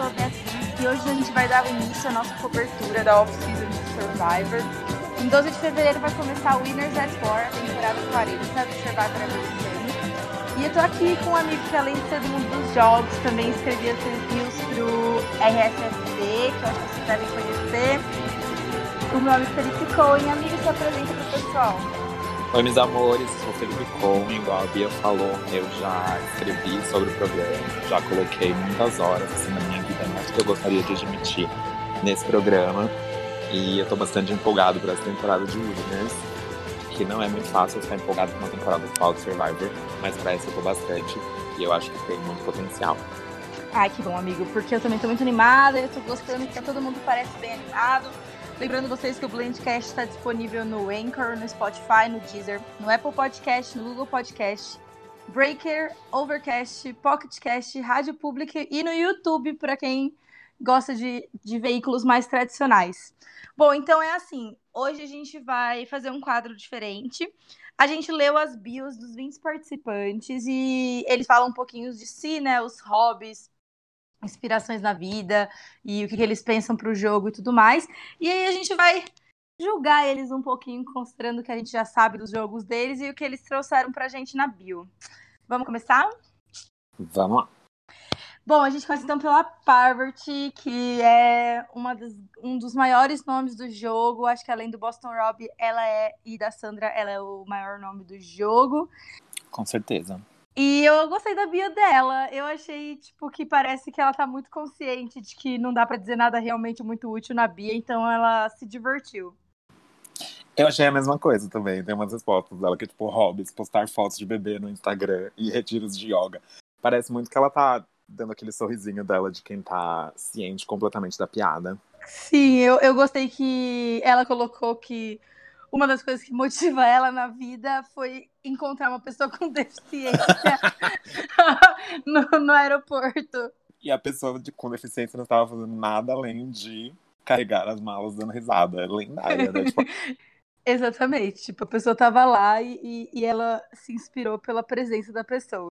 sou a Beatriz e hoje a gente vai dar início à nossa cobertura da off-season de Survivor. Em 12 de fevereiro vai começar o Winners at War, a temporada 40 do Survivor americano. E eu tô aqui com um amigo que além de ser do mundo dos jogos, também escrevia as reviews pro RSSD, que eu acho que vocês devem conhecer. O meu é Felipe Cohen. Amigo, se apresenta pro pessoal. Oi, meus amores, sou Felipe Cohen, igual a Bia falou, eu já escrevi sobre o programa, já coloquei muitas horas assim, na minha vida, mais que eu gostaria de admitir nesse programa. E eu tô bastante empolgado para essa temporada de Winners, que não é muito fácil ficar empolgado com uma temporada atual de Survivor, mas pra essa eu tô bastante e eu acho que tem muito potencial. Ai, que bom, amigo, porque eu também tô muito animada, eu tô gostando que todo mundo parece bem animado. Lembrando vocês que o Blendcast está disponível no Anchor, no Spotify, no Deezer, no Apple Podcast, no Google Podcast, Breaker, Overcast, Pocketcast, Rádio Pública e no YouTube para quem gosta de, de veículos mais tradicionais. Bom, então é assim, hoje a gente vai fazer um quadro diferente. A gente leu as bios dos 20 participantes e eles falam um pouquinho de si, né, os hobbies, inspirações na vida e o que, que eles pensam para o jogo e tudo mais. E aí a gente vai julgar eles um pouquinho, considerando que a gente já sabe dos jogos deles e o que eles trouxeram para a gente na bio. Vamos começar? Vamos lá. Bom, a gente começa então pela Parvati, que é uma um dos maiores nomes do jogo. Acho que além do Boston Rob, ela é e da Sandra, ela é o maior nome do jogo. Com certeza. E eu gostei da bio dela. Eu achei, tipo, que parece que ela tá muito consciente de que não dá para dizer nada realmente muito útil na Bia, então ela se divertiu. Eu achei a mesma coisa também. Tem umas respostas dela que é tipo hobbies, postar fotos de bebê no Instagram e retiros de yoga. Parece muito que ela tá dando aquele sorrisinho dela de quem tá ciente completamente da piada. Sim, eu, eu gostei que ela colocou que uma das coisas que motiva ela na vida foi encontrar uma pessoa com deficiência no, no, aeroporto. E a pessoa de, com deficiência não estava fazendo nada além de carregar as malas dando risada. É lendária, né? Tipo... Exatamente. Tipo, a pessoa estava lá e, e ela se inspirou pela presença da pessoa.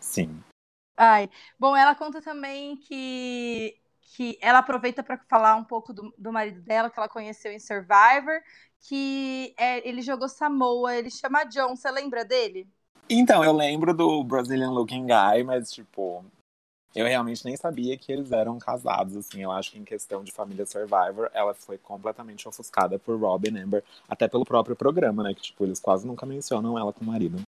Sim. Ai, bom, ela conta também que que ela aproveita para falar um pouco do, do, marido dela, que ela conheceu em Survivor, que é, ele jogou Samoa, ele chama John, você lembra dele? Então, eu lembro do Brazilian Looking Guy, mas, tipo, eu realmente nem sabia que eles eram casados, assim. Eu acho que em questão de família Survivor, ela foi completamente ofuscada por Robin Amber, até pelo próprio programa, né? Que, tipo, eles quase nunca mencionam ela com o marido.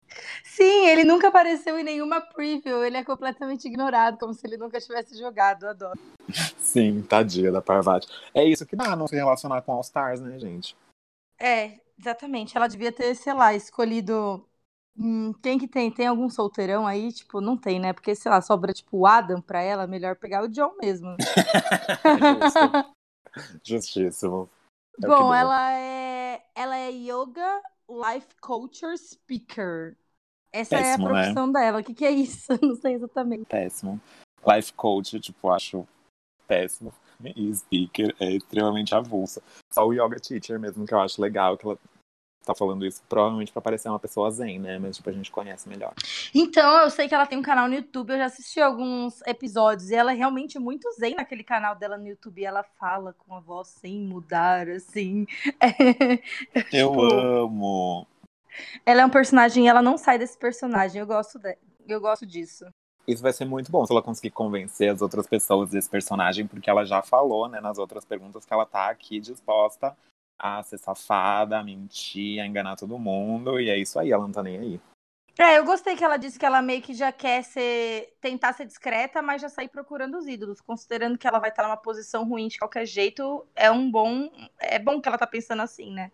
Sim, ele nunca apareceu em nenhuma preview. Ele é completamente ignorado, como se ele nunca tivesse jogado. adoro. Sim, tadinha da Parvati. É isso que dá não se relacionar com All Stars, né, gente? É, exatamente. Ela devia ter, sei lá, escolhido. Hum, quem que tem? Tem algum solteirão aí? Tipo, não tem, né? Porque, sei lá, sobra tipo o Adam pra ela, melhor pegar o John mesmo. Justíssimo. É Bom, ela é, ela é yoga life culture speaker. Essa Péssimo, é a né? profissão né? dela. O que, que é isso? Não sei exatamente. Péssimo. Life coach, tipo, acho péssimo. E speaker é extremamente avulsa. Só o yoga teacher mesmo, que eu acho legal, que ela tá falando isso provavelmente para parecer uma pessoa zen, né? Mas tipo, a gente conhece melhor. Então, eu sei que ela tem um canal no YouTube, eu já assisti alguns episódios e ela é realmente muito zen naquele canal dela no YouTube. ela fala com a voz sem mudar, assim. É, eu tipo, amo. Ela é um personagem e ela não sai desse personagem. Eu gosto, de... eu gosto disso. Isso vai ser muito bom se ela conseguir convencer as outras pessoas desse personagem, porque ela já falou, né, nas outras perguntas, que ela tá aqui disposta a ser safada, a mentir, a enganar todo mundo, e é isso aí, ela não tá nem aí. É, eu gostei que ela disse que ela meio que já quer ser, tentar ser discreta, mas já sair procurando os ídolos, considerando que ela vai estar numa posição ruim de qualquer jeito, é um bom, é bom que ela tá pensando assim, né?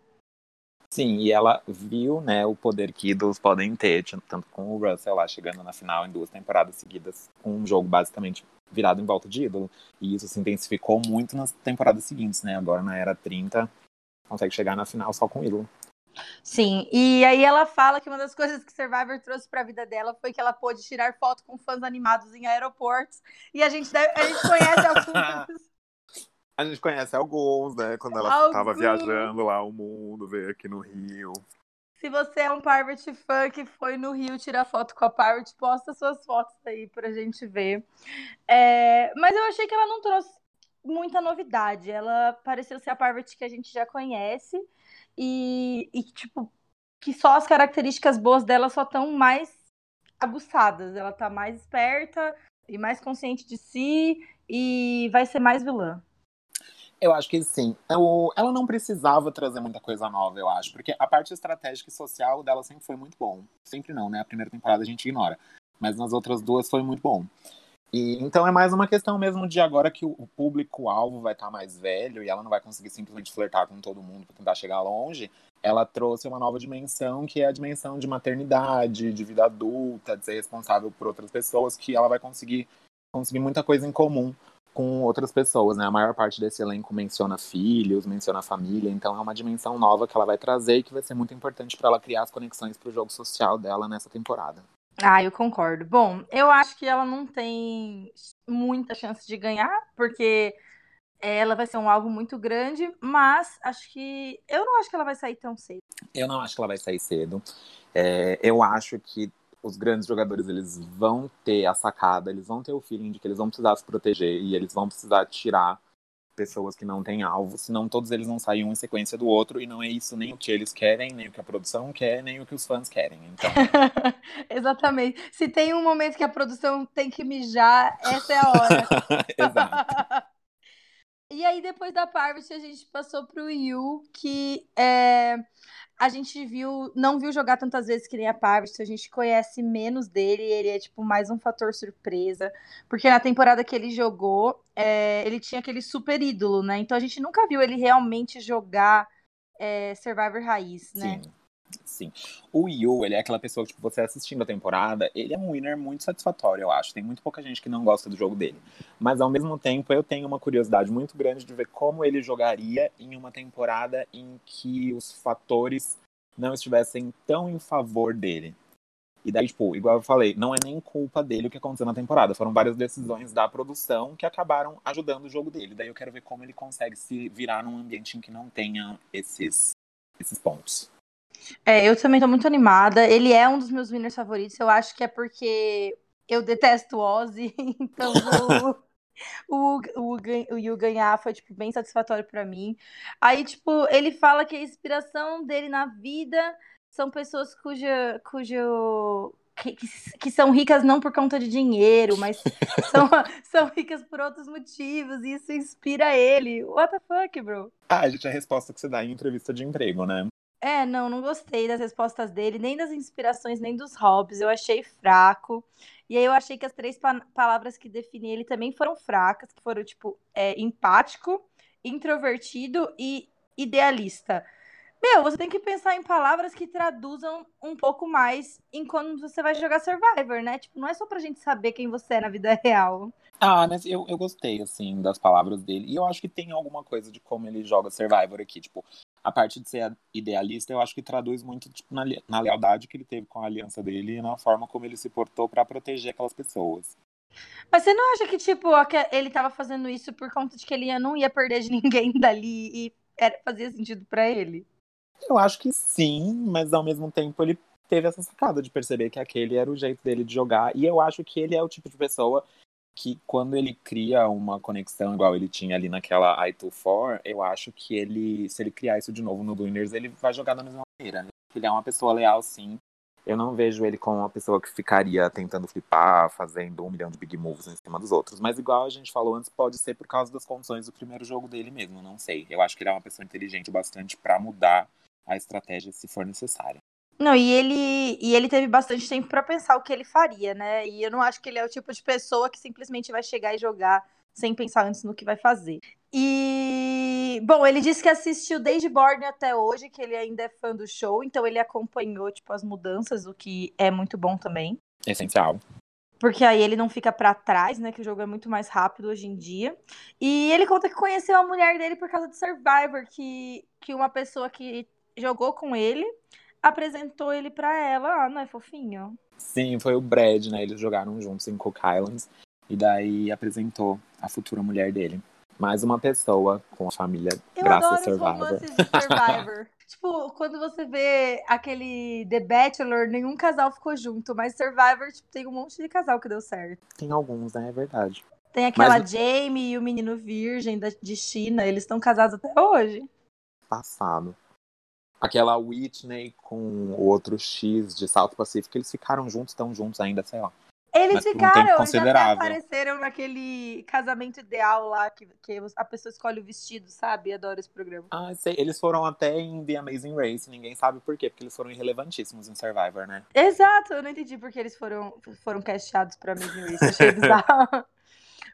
Sim, e ela viu, né, o poder que ídolos podem ter, tanto com o Russell lá chegando na final em duas temporadas seguidas, com um jogo basicamente virado em volta de ídolo. E isso se intensificou muito nas temporadas seguintes, né? Agora na era 30, consegue chegar na final só com ídolo. Sim, e aí ela fala que uma das coisas que Survivor trouxe para a vida dela foi que ela pôde tirar foto com fãs animados em aeroportos. E a gente, deve, a gente conhece alguns a gente conhece alguns, né? Quando ela estava viajando lá o mundo, veio aqui no Rio. Se você é um Parvati fã que foi no Rio tirar foto com a Parvati, posta suas fotos aí pra gente ver. É, mas eu achei que ela não trouxe muita novidade. Ela pareceu ser a Parvati que a gente já conhece. E, e tipo, que só as características boas dela só estão mais aguçadas. Ela tá mais esperta e mais consciente de si e vai ser mais vilã. Eu acho que sim. Eu, ela não precisava trazer muita coisa nova, eu acho, porque a parte estratégica e social dela sempre foi muito bom. Sempre não, né? A primeira temporada a gente ignora. Mas nas outras duas foi muito bom. E, então é mais uma questão mesmo de agora que o, público-alvo vai estar tá mais velho e ela não vai conseguir simplesmente flertar com todo mundo para tentar chegar longe. Ela trouxe uma nova dimensão, que é a dimensão de maternidade, de vida adulta, de ser responsável por outras pessoas, que ela vai conseguir conseguir muita coisa em comum com outras pessoas, né? A maior parte desse elenco menciona filhos, menciona família, então é uma dimensão nova que ela vai trazer e que vai ser muito importante para ela criar as conexões para o jogo social dela nessa temporada. Ah, eu concordo. Bom, eu acho que ela não tem muita chance de ganhar, porque ela vai ser um alvo muito grande, mas acho que. Eu não acho que ela vai sair tão cedo. Eu não acho que ela vai sair cedo. É, eu acho que os grandes jogadores eles vão ter a sacada, eles vão ter o feeling de que eles vão precisar se proteger e eles vão precisar tirar pessoas que não têm alvo, senão todos eles vão sair um em sequência do outro e não é isso nem o que eles querem, nem o que a produção quer, nem o que os fãs querem. Então... Exatamente. Se tem um momento que a produção tem que mijar, essa é a hora. Exato. e aí, depois da Parvati, a gente passou pro Yu, que é a gente viu, não viu jogar tantas vezes que nem a Parvati, a gente conhece menos dele, ele é tipo mais um fator surpresa, porque na temporada que ele jogou, é, ele tinha aquele super ídolo, né? Então a gente nunca viu ele realmente jogar é, Survivor Raiz, né? Sim. Sim. O Yu, ele é aquela pessoa que, tipo, você assistindo a temporada, ele é um winner muito satisfatório, eu acho. Tem muito pouca gente que não gosta do jogo dele. Mas, ao mesmo tempo, eu tenho uma curiosidade muito grande de ver como ele jogaria em uma temporada em que os fatores não estivessem tão em favor dele. E daí, tipo, igual eu falei, não é nem culpa dele o que aconteceu na temporada. Foram várias decisões da produção que acabaram ajudando o jogo dele. Daí eu quero ver como ele consegue se virar num ambiente em que não tenha esses, esses pontos. É, eu também tô muito animada. Ele é um dos meus winners favoritos. Eu acho que é porque eu detesto o Ozzy, então o, o, o, o Yu ganhar foi, tipo, bem satisfatório para mim. Aí, tipo, ele fala que a inspiração dele na vida são pessoas cuja, cujo, que, que, são ricas não por conta de dinheiro, mas são, são ricas por outros motivos, e isso inspira ele. What the fuck, bro? Ah, gente, a resposta que você dá em entrevista de emprego, né? É, não, não gostei das respostas dele, nem das inspirações, nem dos hobbies. Eu achei fraco. E aí eu achei que as três pa palavras que definem ele também foram fracas, que foram, tipo, é, empático, introvertido e idealista. Meu, você tem que pensar em palavras que traduzam um pouco mais em quando você vai jogar Survivor, né? Tipo, não é só pra gente saber quem você é na vida real. Ah, mas eu, eu gostei, assim, das palavras dele. E eu acho que tem alguma coisa de como ele joga Survivor aqui. Tipo, a parte de ser idealista, eu acho que traduz muito tipo, na, na lealdade que ele teve com a aliança dele e na forma como ele se portou para proteger aquelas pessoas. Mas você não acha que, tipo, ele tava fazendo isso por conta de que ele não ia perder de ninguém dali e era, fazia sentido para ele? Eu acho que sim, mas ao mesmo tempo ele teve essa sacada de perceber que aquele era o jeito dele de jogar. E eu acho que ele é o tipo de pessoa que quando ele cria uma conexão igual ele tinha ali naquela I24, eu acho que ele, se ele criar isso de novo no Winners, ele vai jogar da mesma maneira. Né? Ele é uma pessoa leal, sim. Eu não vejo ele como uma pessoa que ficaria tentando flipar, fazendo um milhão de big moves em cima dos outros. Mas igual a gente falou antes, pode ser por causa das condições do primeiro jogo dele mesmo, não sei. Eu acho que ele é uma pessoa inteligente bastante para mudar a estratégia se for necessária. Não, e ele, e ele teve bastante tempo para pensar o que ele faria, né? E eu não acho que ele é o tipo de pessoa que simplesmente vai chegar e jogar sem pensar antes no que vai fazer. E, bom, ele disse que assistiu desde Borne até hoje, que ele ainda é fã do show, então ele acompanhou, tipo, as mudanças, o que é muito bom também. Essencial. Porque aí ele não fica para trás, né? Que o jogo é muito mais rápido hoje em dia. E ele conta que conheceu a mulher dele por causa de Survivor, que, que uma pessoa que jogou com ele apresentou ele para ela. Ah, não é fofinho? Sim, foi o Brad, né? Eles jogaram juntos em Cook Islands. E daí apresentou a futura mulher dele. Mais uma pessoa com a família, Eu graças a Survivor. Survivor. tipo, quando você vê aquele The Bachelor, nenhum casal ficou junto, mas Survivor, tipo, tem um monte de casal que deu certo. Tem alguns, né? É verdade. Tem aquela mas... Jamie e o menino virgem da, de China, eles estão casados até hoje. Passado. Aquela Whitney com o outro X de South Pacific, eles ficaram juntos, estão juntos ainda, sei lá. Eles Mas ficaram, um já apareceram naquele casamento ideal lá, que, que a pessoa escolhe o vestido, sabe? Adoro esse programa. Ah, sei. Eles foram até em The Amazing Race, ninguém sabe por quê, porque eles foram irrelevantíssimos em Survivor, né? Exato, eu não entendi porque eles foram, foram casteados pra Amazing Race, achei bizarro.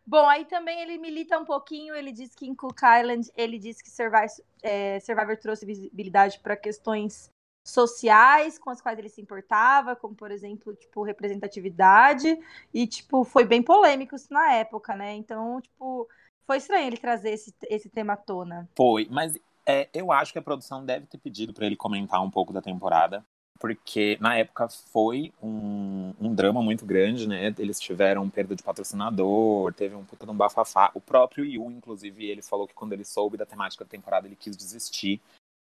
Bom, aí também ele milita um pouquinho, ele diz que em Cook Island, ele diz que Survivor, é, Survivor trouxe visibilidade para questões sociais com as quais ele se importava, como por exemplo, tipo, representatividade, e tipo, foi bem polêmico isso na época, né? Então, tipo, foi estranho ele trazer esse, esse tema à tona. Foi, mas é, eu acho que a produção deve ter pedido para ele comentar um pouco da temporada, porque na época foi um, um drama muito grande, né? Eles tiveram perda de patrocinador, teve um puta de um bafafá. O próprio Yu, inclusive, ele falou que quando ele soube da temática da temporada, ele quis desistir.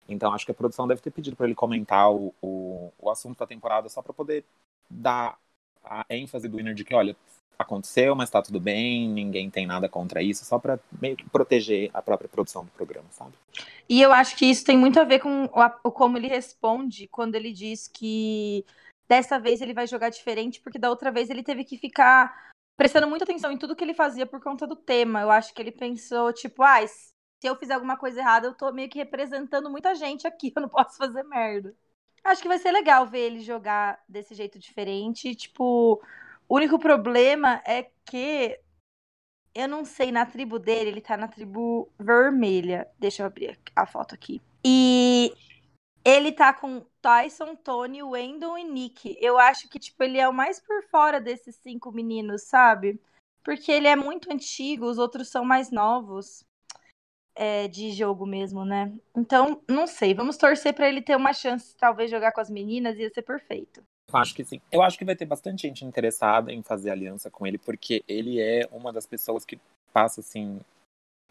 Então acho que a produção deve ter pedido para ele comentar o, o, o, assunto da temporada só para poder dar a ênfase do Winner de que, olha, aconteceu, mas tá tudo bem, ninguém tem nada contra isso, só para meio que proteger a própria produção do programa, sabe? E eu acho que isso tem muito a ver com o, como ele responde quando ele diz que dessa vez ele vai jogar diferente, porque da outra vez ele teve que ficar prestando muita atenção em tudo que ele fazia por conta do tema. Eu acho que ele pensou, tipo, ah, se eu fizer alguma coisa errada, eu tô meio que representando muita gente aqui, eu não posso fazer merda. Acho que vai ser legal ver ele jogar desse jeito diferente. Tipo, o único problema é que eu não sei, na tribo dele, ele tá na tribo vermelha. Deixa eu abrir a foto aqui. E ele tá com Tyson, Tony, Wendell e Nick. Eu acho que, tipo, ele é o mais por fora desses cinco meninos, sabe? Porque ele é muito antigo, os outros são mais novos é, de jogo mesmo, né? Então, não sei. Vamos torcer para ele ter uma chance, talvez, jogar com as meninas, ia ser perfeito. Acho que sim. Eu acho que vai ter bastante gente interessada em fazer aliança com ele, porque ele é uma das pessoas que passa, assim,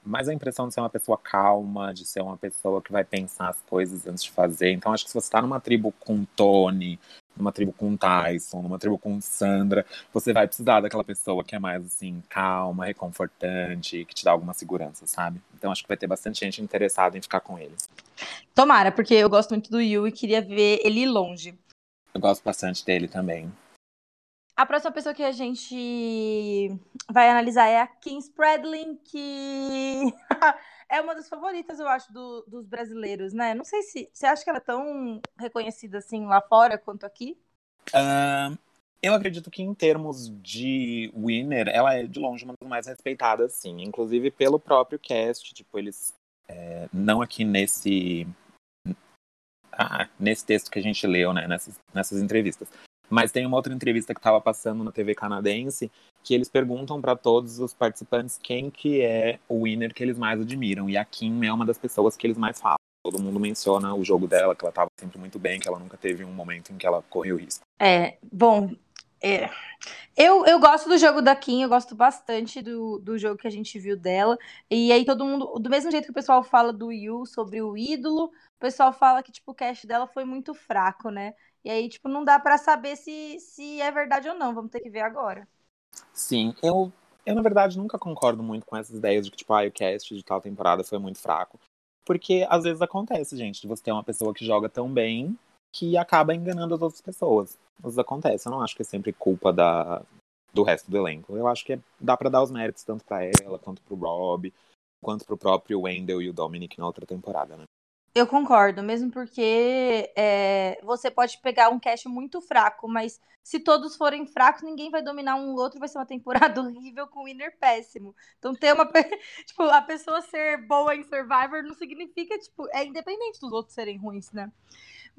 mais a impressão de ser uma pessoa calma, de ser uma pessoa que vai pensar as coisas antes de fazer. Então, acho que se você está numa tribo com Tony, numa tribo com Tyson, numa tribo com Sandra, você vai precisar daquela pessoa que é mais assim, calma, reconfortante, que te dá alguma segurança, sabe? Então acho que vai ter bastante gente interessada em ficar com ele. Tomara, porque eu gosto muito do Yu e queria ver ele longe. Eu gosto bastante dele também. A próxima pessoa que a gente vai analisar é a Kim Spradlin, que é uma das favoritas, eu acho, do, dos brasileiros, né? Não sei se você acha que ela é tão reconhecida assim lá fora quanto aqui. Uh, eu acredito que em termos de winner, ela é de longe uma das mais respeitadas, sim. Inclusive pelo próprio cast, tipo, eles é, não aqui nesse ah, nesse texto que a gente leu, né, nessas, nessas entrevistas. Mas tem uma outra entrevista que estava passando na TV canadense que eles perguntam para todos os participantes quem que é o winner que eles mais admiram. E a Kim é uma das pessoas que eles mais falam. Todo mundo menciona o jogo dela, que ela estava sempre muito bem, que ela nunca teve um momento em que ela correu risco. É, bom, é. Eu, eu gosto do jogo da Kim, eu gosto bastante do, do jogo que a gente viu dela. E aí todo mundo, do mesmo jeito que o pessoal fala do Yu sobre o ídolo, o pessoal fala que tipo o cast dela foi muito fraco, né? E aí tipo não dá para saber se se é verdade ou não, vamos ter que ver agora. Sim, eu, eu na verdade nunca concordo muito com essas ideias de que, tipo, ah, o cast de tal temporada foi muito fraco. Porque às vezes acontece, gente, de você ter uma pessoa que joga tão bem que acaba enganando as outras pessoas. Vezes acontece, eu não acho que é sempre culpa da, do resto do elenco. Eu acho que é, dá para dar os méritos tanto para ela, quanto pro Rob, quanto pro próprio Wendell e o Dominic na outra temporada, né? Eu concordo, mesmo porque é, você pode pegar um cast muito fraco, mas se todos forem fracos, ninguém vai dominar um outro, vai ser uma temporada horrível com winner péssimo. Então ter uma. tipo, a pessoa ser boa em Survivor não significa, tipo, é independente dos outros serem ruins, né?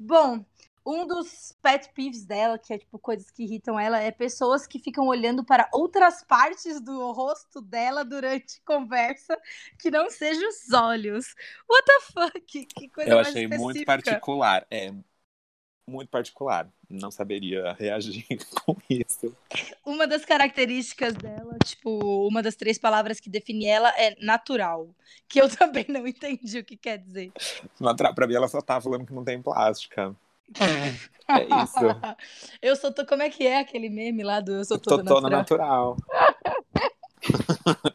Bom, um dos pet peeves dela, que é tipo coisas que irritam ela, é pessoas que ficam olhando para outras partes do rosto dela durante conversa que não sejam os olhos. What the fuck? Que coisa Eu achei específica. muito particular. É muito particular. Não saberia reagir com isso. Uma das características dela, tipo, uma das três palavras que define ela é natural. Que eu também não entendi o que quer dizer. Natural, pra mim, ela só tá falando que não tem plástica. É isso. eu sou. Como é que é aquele meme lá do Eu sou toda, Tô toda natural? natural.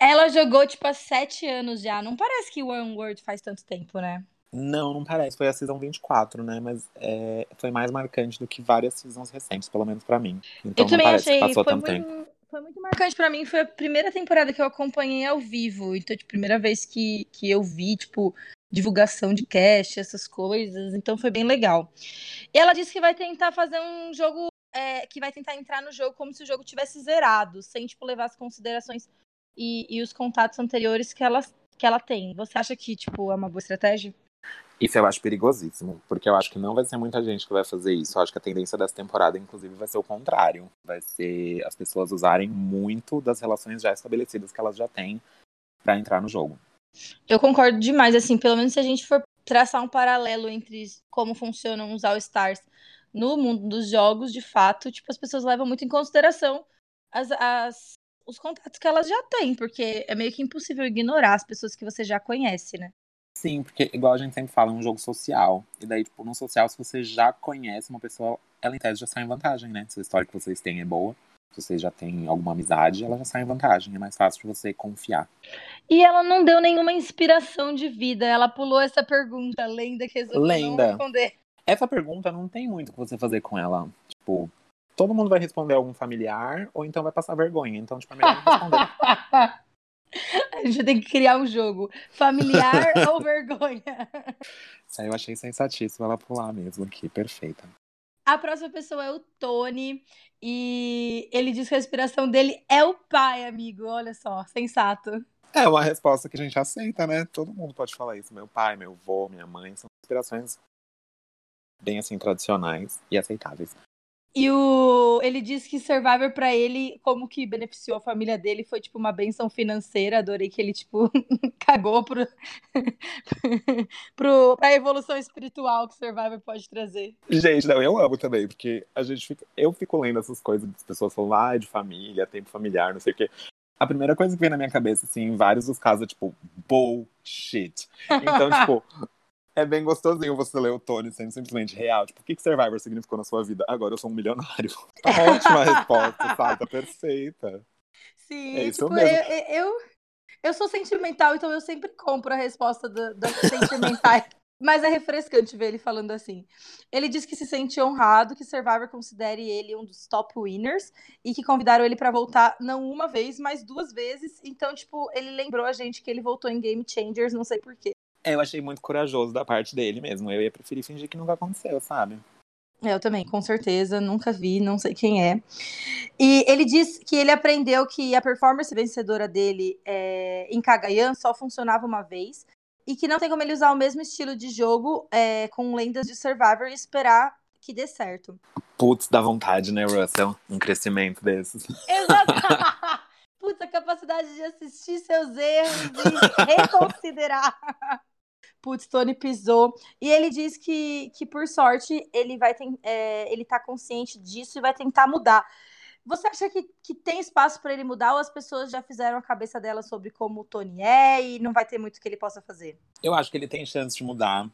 Ela jogou, tipo, há sete anos já. Não parece que One World faz tanto tempo, né? Não, não parece. Foi a season 24, né? Mas é, foi mais marcante do que várias seasons recentes, pelo menos pra mim. Então eu também achei. que passou foi tanto muito, tempo. Foi muito marcante pra mim. Foi a primeira temporada que eu acompanhei ao vivo. Então, tipo, primeira vez que, que eu vi, tipo, divulgação de cast, essas coisas. Então foi bem legal. E ela disse que vai tentar fazer um jogo. É, que vai tentar entrar no jogo como se o jogo tivesse zerado, sem, tipo, levar as considerações e, e os contatos anteriores que ela, que ela tem. Você acha que, tipo, é uma boa estratégia? Isso eu acho perigosíssimo, porque eu acho que não vai ser muita gente que vai fazer isso. Eu acho que a tendência dessa temporada, inclusive, vai ser o contrário. Vai ser as pessoas usarem muito das relações já estabelecidas que elas já têm para entrar no jogo. Eu concordo demais, assim, pelo menos se a gente for traçar um paralelo entre como funcionam os All-Stars no mundo dos jogos, de fato, tipo, as pessoas levam muito em consideração as, as, os contatos que elas já têm, porque é meio que impossível ignorar as pessoas que você já conhece, né? Sim, porque igual a gente sempre fala, é um jogo social. E daí, tipo, no social, se você já conhece uma pessoa, ela em tese já sai em vantagem, né? Se a história que vocês têm é boa, se você já tem alguma amizade, ela já sai em vantagem. É mais fácil de você confiar. E ela não deu nenhuma inspiração de vida. Ela pulou essa pergunta, lenda que resolveu Lenda. não responder. Essa pergunta não tem muito o que você fazer com ela. Tipo, todo mundo vai responder algum familiar, ou então vai passar vergonha. Então, tipo, é melhor não responder. A gente tem que criar um jogo. Familiar ou vergonha? Isso aí eu achei sensatíssimo ela pular mesmo aqui, perfeita. A próxima pessoa é o Tony. E ele diz que a inspiração dele é o pai, amigo. Olha só, sensato. É uma resposta que a gente aceita, né? Todo mundo pode falar isso. Meu pai, meu avô, minha mãe, são inspirações bem assim tradicionais e aceitáveis. E o, ele diz que Survivor pra ele, como que beneficiou a família dele, foi tipo uma benção financeira. Adorei que ele, tipo, cagou pro, pro, pra evolução espiritual que Survivor pode trazer. Gente, não, eu amo também, porque a gente fica. Eu fico lendo essas coisas das pessoas falando, ah, de família, tempo familiar, não sei o quê. A primeira coisa que vem na minha cabeça, assim, em vários dos casos, é tipo, bullshit. Então, tipo, é bem gostosinho você ler o Tony sendo simplesmente real. Tipo, o que, que Survivor significou na sua vida? Agora eu sou um milionário. Tá ótima a resposta, sabe? Tá perfeita. Sim, É isso tipo, mesmo. eu, eu, eu sou sentimental, então eu sempre compro a resposta do- das sentimentais. Mas é refrescante ver ele falando assim. Ele diz que se sente honrado que Survivor considere ele um dos top winners e que convidaram ele pra voltar não uma vez, mas duas vezes. Então, tipo, ele lembrou a gente que ele voltou em Game Changers, não sei porquê. É, eu achei muito corajoso da parte dele mesmo. Eu ia preferir fingir que nunca aconteceu, sabe? É, Eu também, com certeza, nunca vi, não sei quem é. E ele diz que ele aprendeu que a performance vencedora dele é, em Cagayan só funcionava uma vez e que não tem como ele usar o mesmo estilo de jogo é, com lendas de Survivor e esperar que dê certo. Putz, dá vontade, né, Russell? Um crescimento desses. Exato! Putz, a capacidade de assistir seus erros e reconsiderar. Putz, Tony pisou. E ele diz que, que por sorte, ele vai é, ele tá consciente disso e vai tentar mudar. Você acha que, que tem espaço para ele mudar ou as pessoas já fizeram a cabeça dela sobre como o Tony é e não vai ter muito que ele possa fazer? Eu acho que ele tem chance de mudar.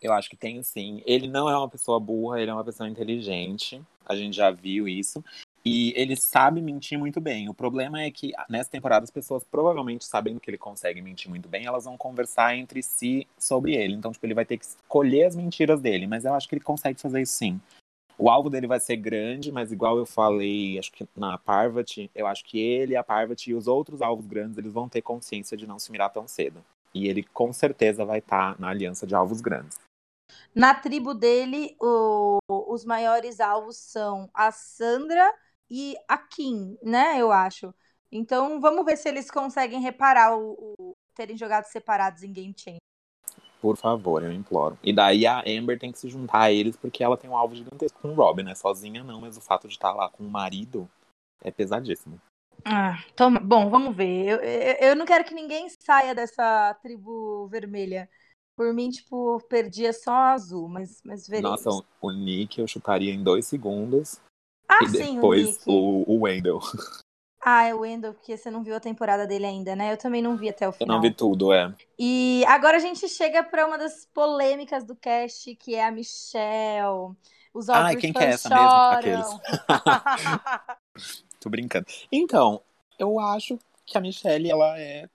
Eu acho que tem sim. Ele não é uma pessoa burra, ele é uma pessoa inteligente. A gente já viu isso. E ele sabe mentir muito bem. O problema é que nessa temporada as pessoas provavelmente sabendo que ele consegue mentir muito bem, elas vão conversar entre si sobre ele. Então, tipo, ele vai ter que escolher as mentiras dele. Mas eu acho que ele consegue fazer isso sim. O alvo dele vai ser grande, mas igual eu falei, acho que na Parvati, eu acho que ele, a Parvati e os outros alvos grandes, eles vão ter consciência de não se mirar tão cedo. E ele com certeza vai estar na aliança de alvos grandes. Na tribo dele, o- os maiores alvos são a Sandra e a Kim, né? Eu acho. Então vamos ver se eles conseguem reparar o, o- terem jogado separados em Game Changer. Por favor, eu imploro. E daí a Amber tem que se juntar a eles porque ela tem um alvo gigantesco com o Robin, né? Sozinha não, mas o fato de estar lá com o marido é pesadíssimo. Ah, toma. Bom, vamos ver. Eu, eu, eu não quero que ninguém saia dessa tribo vermelha. Por mim, tipo, perdia só a azul, mas, mas veremos. Nossa, o Nick eu chutaria em dois segundos. Ah, e sim, depois o o, o Wendell. Ah, é o Wendell, porque você não viu a temporada dele ainda, né? Eu também não vi até o Eu final. não vi tudo, é. E agora a gente chega para uma das polêmicas do cast, que é a Michelle. Os Ai, Aubrey quem que é essa mesmo? choram. Tô brincando. Então, eu acho que a Michelle, ela é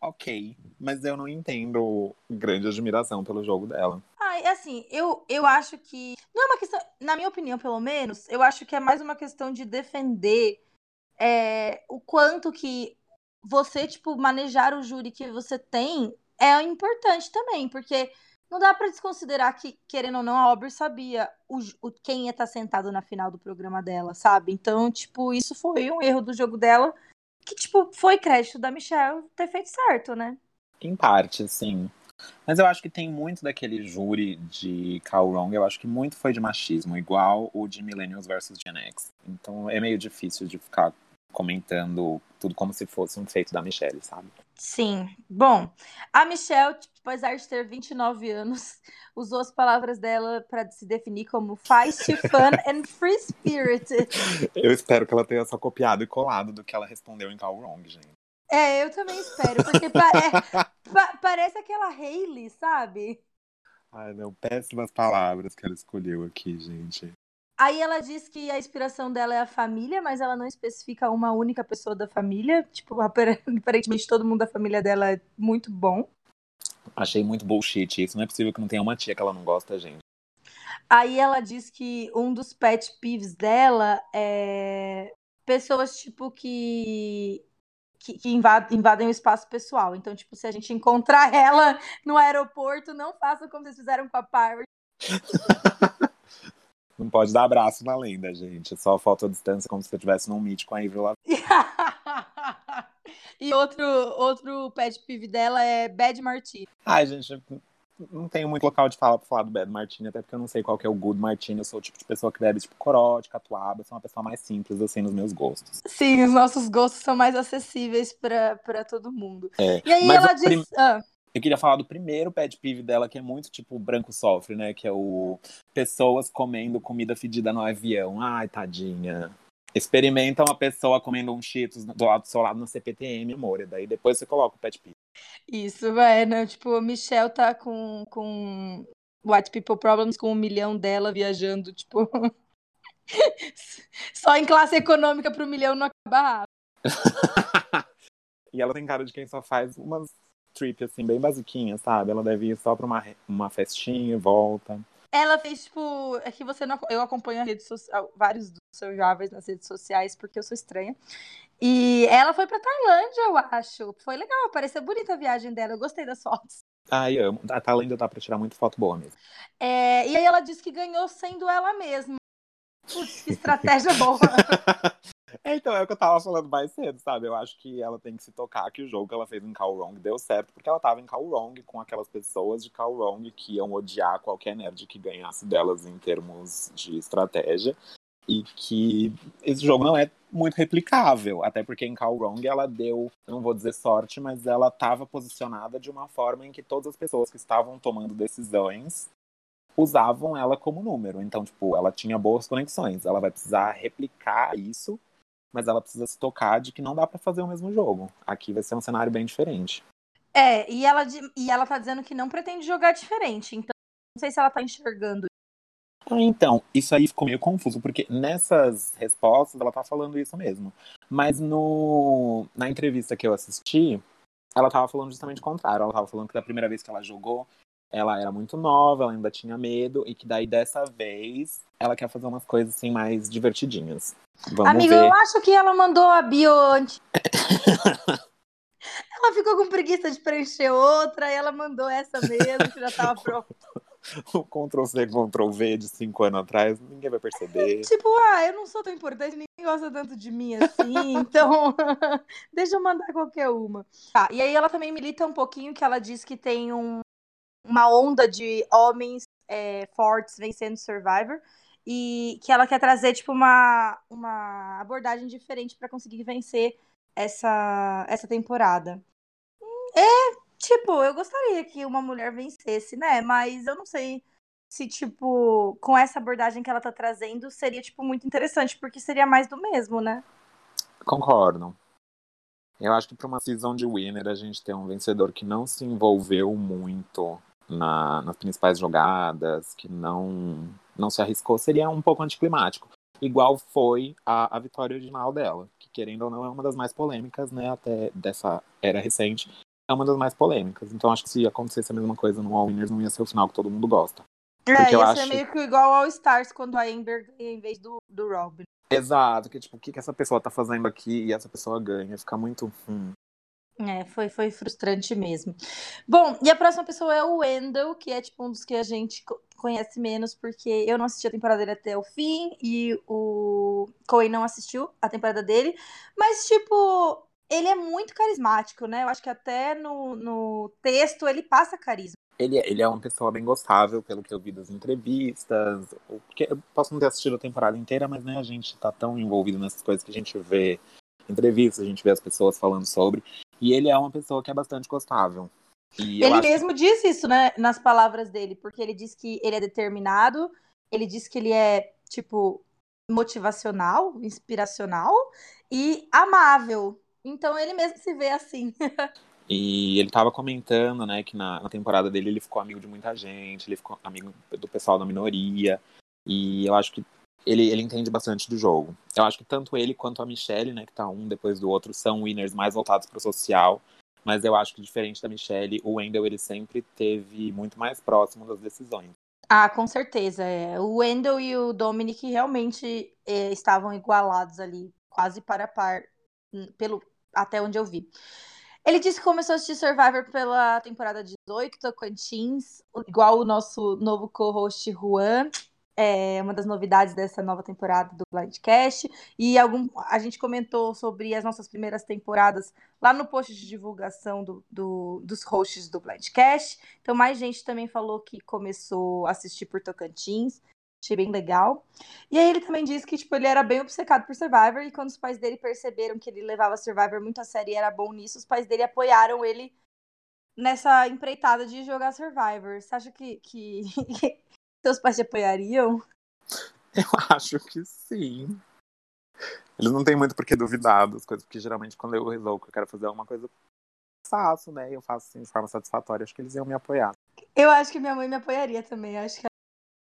ok. Mas eu não entendo grande admiração pelo jogo dela. Ai, assim, eu, eu acho que. Não é uma questão. Na minha opinião, pelo menos, eu acho que é mais uma questão de defender é, o quanto que você, tipo, manejar o júri que você tem é importante também, porque não dá pra desconsiderar que, querendo ou não, a Aubrey sabia o, o- quem ia estar sentado na final do programa dela, sabe? Então, tipo, isso foi um erro do jogo dela, que, tipo, foi crédito da Michelle ter feito certo, né? Em parte, sim. Mas eu acho que tem muito daquele júri de Carl Wrong, eu acho que muito foi de machismo, igual o de Millennials versus Gen X. Então é meio difícil de ficar comentando tudo como se fosse um feito da Michelle, sabe? Sim. Bom, a Michelle, apesar de ter 29 anos, usou as palavras dela para se definir como feisty, fun and free spirited. Eu espero que ela tenha só copiado e colado do que ela respondeu em Carl Wrong, gente. É, eu também espero, porque pare- pa- parece aquela Hailey, sabe? Ai, não, péssimas palavras que ela escolheu aqui, gente. Aí ela diz que a inspiração dela é a família, mas ela não especifica uma única pessoa da família. Tipo, apare- aparentemente todo mundo da família dela é muito bom. Achei muito bullshit isso. Não é possível que não tenha uma tia que ela não gosta, gente. Aí ela diz que um dos pet peeves dela é pessoas, tipo, que, que, que invadem, invadem o espaço pessoal. Então, tipo, se a gente encontrar ela no aeroporto, não faça como vocês fizeram com a Pirate. Não pode dar abraço na lenda, gente. É Só foto à distância, como se você estivesse num meet com a Avril Lavigne. e outro, outro pet peeve dela é Bad Martini. Ai, gente, não tenho muito local de fala pra falar do Bad Martini, até porque eu não sei qual que é o Good Martini. Eu sou o tipo de pessoa que bebe, tipo, corote, catuaba. Eu sou uma pessoa mais simples, assim, nos meus gostos. Sim, os nossos gostos são mais acessíveis pra pra todo mundo. É, E aí ela o prim- diz. Ah, Eu queria falar do primeiro pet peeve dela, que é muito tipo branco sofre, né? Que é o pessoas comendo comida fedida no avião. Ai, tadinha. Experimenta uma pessoa comendo um Cheetos do lado do seu lado no CPTM, amor. E daí depois você coloca o pet peeve. Isso, vai, né? Tipo, a Michelle tá com, com White People Problems com um milhão dela viajando, tipo. Só em classe econômica pro milhão não acabar. e ela tem cara de quem só faz umas trip assim, bem basiquinhas, sabe? Ela deve ir só pra uma, uma festinha e volta. Ela fez, tipo. É que você não. Eu acompanho a rede social, vários seus jovens nas redes sociais, porque eu sou estranha. E ela foi pra Tailândia, eu acho. Foi legal, pareceu bonita a viagem dela. Eu gostei das fotos. Ai, amo. A Tailândia dá pra tirar muito foto boa mesmo. É, e aí ela disse que ganhou sendo ela mesma. Putz, que estratégia boa. É, então, é o que eu tava falando mais cedo, sabe? Eu acho que ela tem que se tocar que o jogo que ela fez em Call Wrong deu certo, porque ela tava em Call Wrong com aquelas pessoas de Call Wrong que iam odiar qualquer nerd que ganhasse delas em termos de estratégia. E que esse jogo não é muito replicável, até porque em Call Wrong ela deu, não vou dizer sorte, mas ela estava posicionada de uma forma em que todas as pessoas que estavam tomando decisões usavam ela como número. Então, tipo, ela tinha boas conexões. Ela vai precisar replicar isso, mas ela precisa se tocar de que não dá pra fazer o mesmo jogo. Aqui vai ser um cenário bem diferente. É, e ela, e ela tá dizendo que não pretende jogar diferente. Então, não sei se ela tá enxergando. Ah, então, isso aí ficou meio confuso, porque nessas respostas ela tá falando isso mesmo. Mas no na entrevista que eu assisti, ela tava falando justamente o contrário. Ela tava falando que da primeira vez que ela jogou, ela era muito nova, ela ainda tinha medo, e que daí dessa vez ela quer fazer umas coisas assim mais divertidinhas. Vamos Amigo, ver. eu acho que ela mandou a bio antes. ela ficou com preguiça de preencher outra, e ela mandou essa mesmo, que já tava pronta. o Ctrl C, Ctrl V de cinco anos atrás, ninguém vai perceber. Tipo, ah, eu não sou tão importante, ninguém gosta tanto de mim assim, então deixa eu mandar qualquer uma. Tá, e aí ela também milita um pouquinho que ela diz que tem um- uma onda de homens é, fortes vencendo Survivor e que ela quer trazer, tipo, uma, uma abordagem diferente pra conseguir vencer essa, essa temporada. É, Tipo, eu gostaria que uma mulher vencesse, né? Mas eu não sei se, tipo, com essa abordagem que ela tá trazendo, seria, tipo, muito interessante, porque seria mais do mesmo, né? Concordo. Eu acho que para uma season de winner a gente ter um vencedor que não se envolveu muito na, nas principais jogadas, que não, não se arriscou, seria um pouco anticlimático. Igual foi a, a vitória original dela, que querendo ou não é uma das mais polêmicas, né, até dessa era recente, é uma das mais polêmicas. Então acho que se acontecesse a mesma coisa no All Winners, não ia ser o final que todo mundo gosta. É, Porque ia ser acho... meio que igual ao Stars quando a Amber ganha em vez do, do Robin. Exato, que tipo, o que, que essa pessoa tá fazendo aqui e essa pessoa ganha, fica muito. Hum. É, foi, foi frustrante mesmo. Bom, e a próxima pessoa é o Wendell, que é tipo um dos que a gente conhece menos, porque eu não assisti a temporada dele até o fim e o Coen não assistiu a temporada dele. Mas, tipo, ele é muito carismático, né? Eu acho que até no, no texto ele passa carisma. Ele, é, ele é uma pessoa bem gostável, pelo que eu vi das entrevistas. Porque eu posso não ter assistido a temporada inteira, mas né, a gente tá tão envolvido nessas coisas que a gente vê entrevistas, a gente vê as pessoas falando sobre. E ele é uma pessoa que é bastante gostável. E ele mesmo que... diz isso, né, nas palavras dele, porque ele diz que ele é determinado, ele diz que ele é, tipo, motivacional, inspiracional e amável. Então ele mesmo se vê assim. E ele estava comentando, né, que na, na, temporada dele ele ficou amigo de muita gente, ele ficou amigo do pessoal da minoria. E eu acho que ele, ele entende bastante do jogo. Eu acho que tanto ele quanto a Michelle, né, que tá um depois do outro, são winners mais voltados para o social. Mas eu acho que diferente da Michelle, o Wendell ele sempre teve muito mais próximo das decisões. Ah, com certeza. É. O Wendell e o Dominic realmente é, estavam igualados ali, quase para a par, hum, pelo, até onde eu vi. Ele disse que começou a assistir Survivor pela temporada 18, Tocantins, igual o nosso novo co-host Juan. É uma das novidades dessa nova temporada do Blindcast. E algum, a gente comentou sobre as nossas primeiras temporadas lá no post de divulgação do, do, dos hosts do Blindcast. Então, mais gente também falou que começou a assistir por Tocantins. Achei bem legal. E aí ele também disse que, tipo, ele era bem obcecado por Survivor e quando os pais dele perceberam que ele levava Survivor muito a sério e era bom nisso, os pais dele apoiaram ele nessa empreitada de jogar Survivor. Você acha que, que seus pais te apoiariam? Eu acho que sim. Eles não têm muito por que duvidar das coisas, porque geralmente quando eu resolvo que eu quero fazer alguma coisa, faço, né? Eu faço assim, de forma satisfatória. Acho que eles iam me apoiar. Eu acho que minha mãe me apoiaria também. Acho que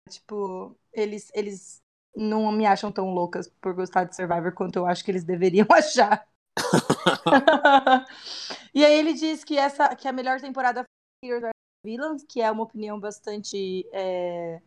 Tipo, eles, eles não me acham tão loucas por gostar de Survivor quanto eu acho que eles deveriam achar. e aí ele diz que essa que a melhor temporada foi Que é uma opinião bastante é,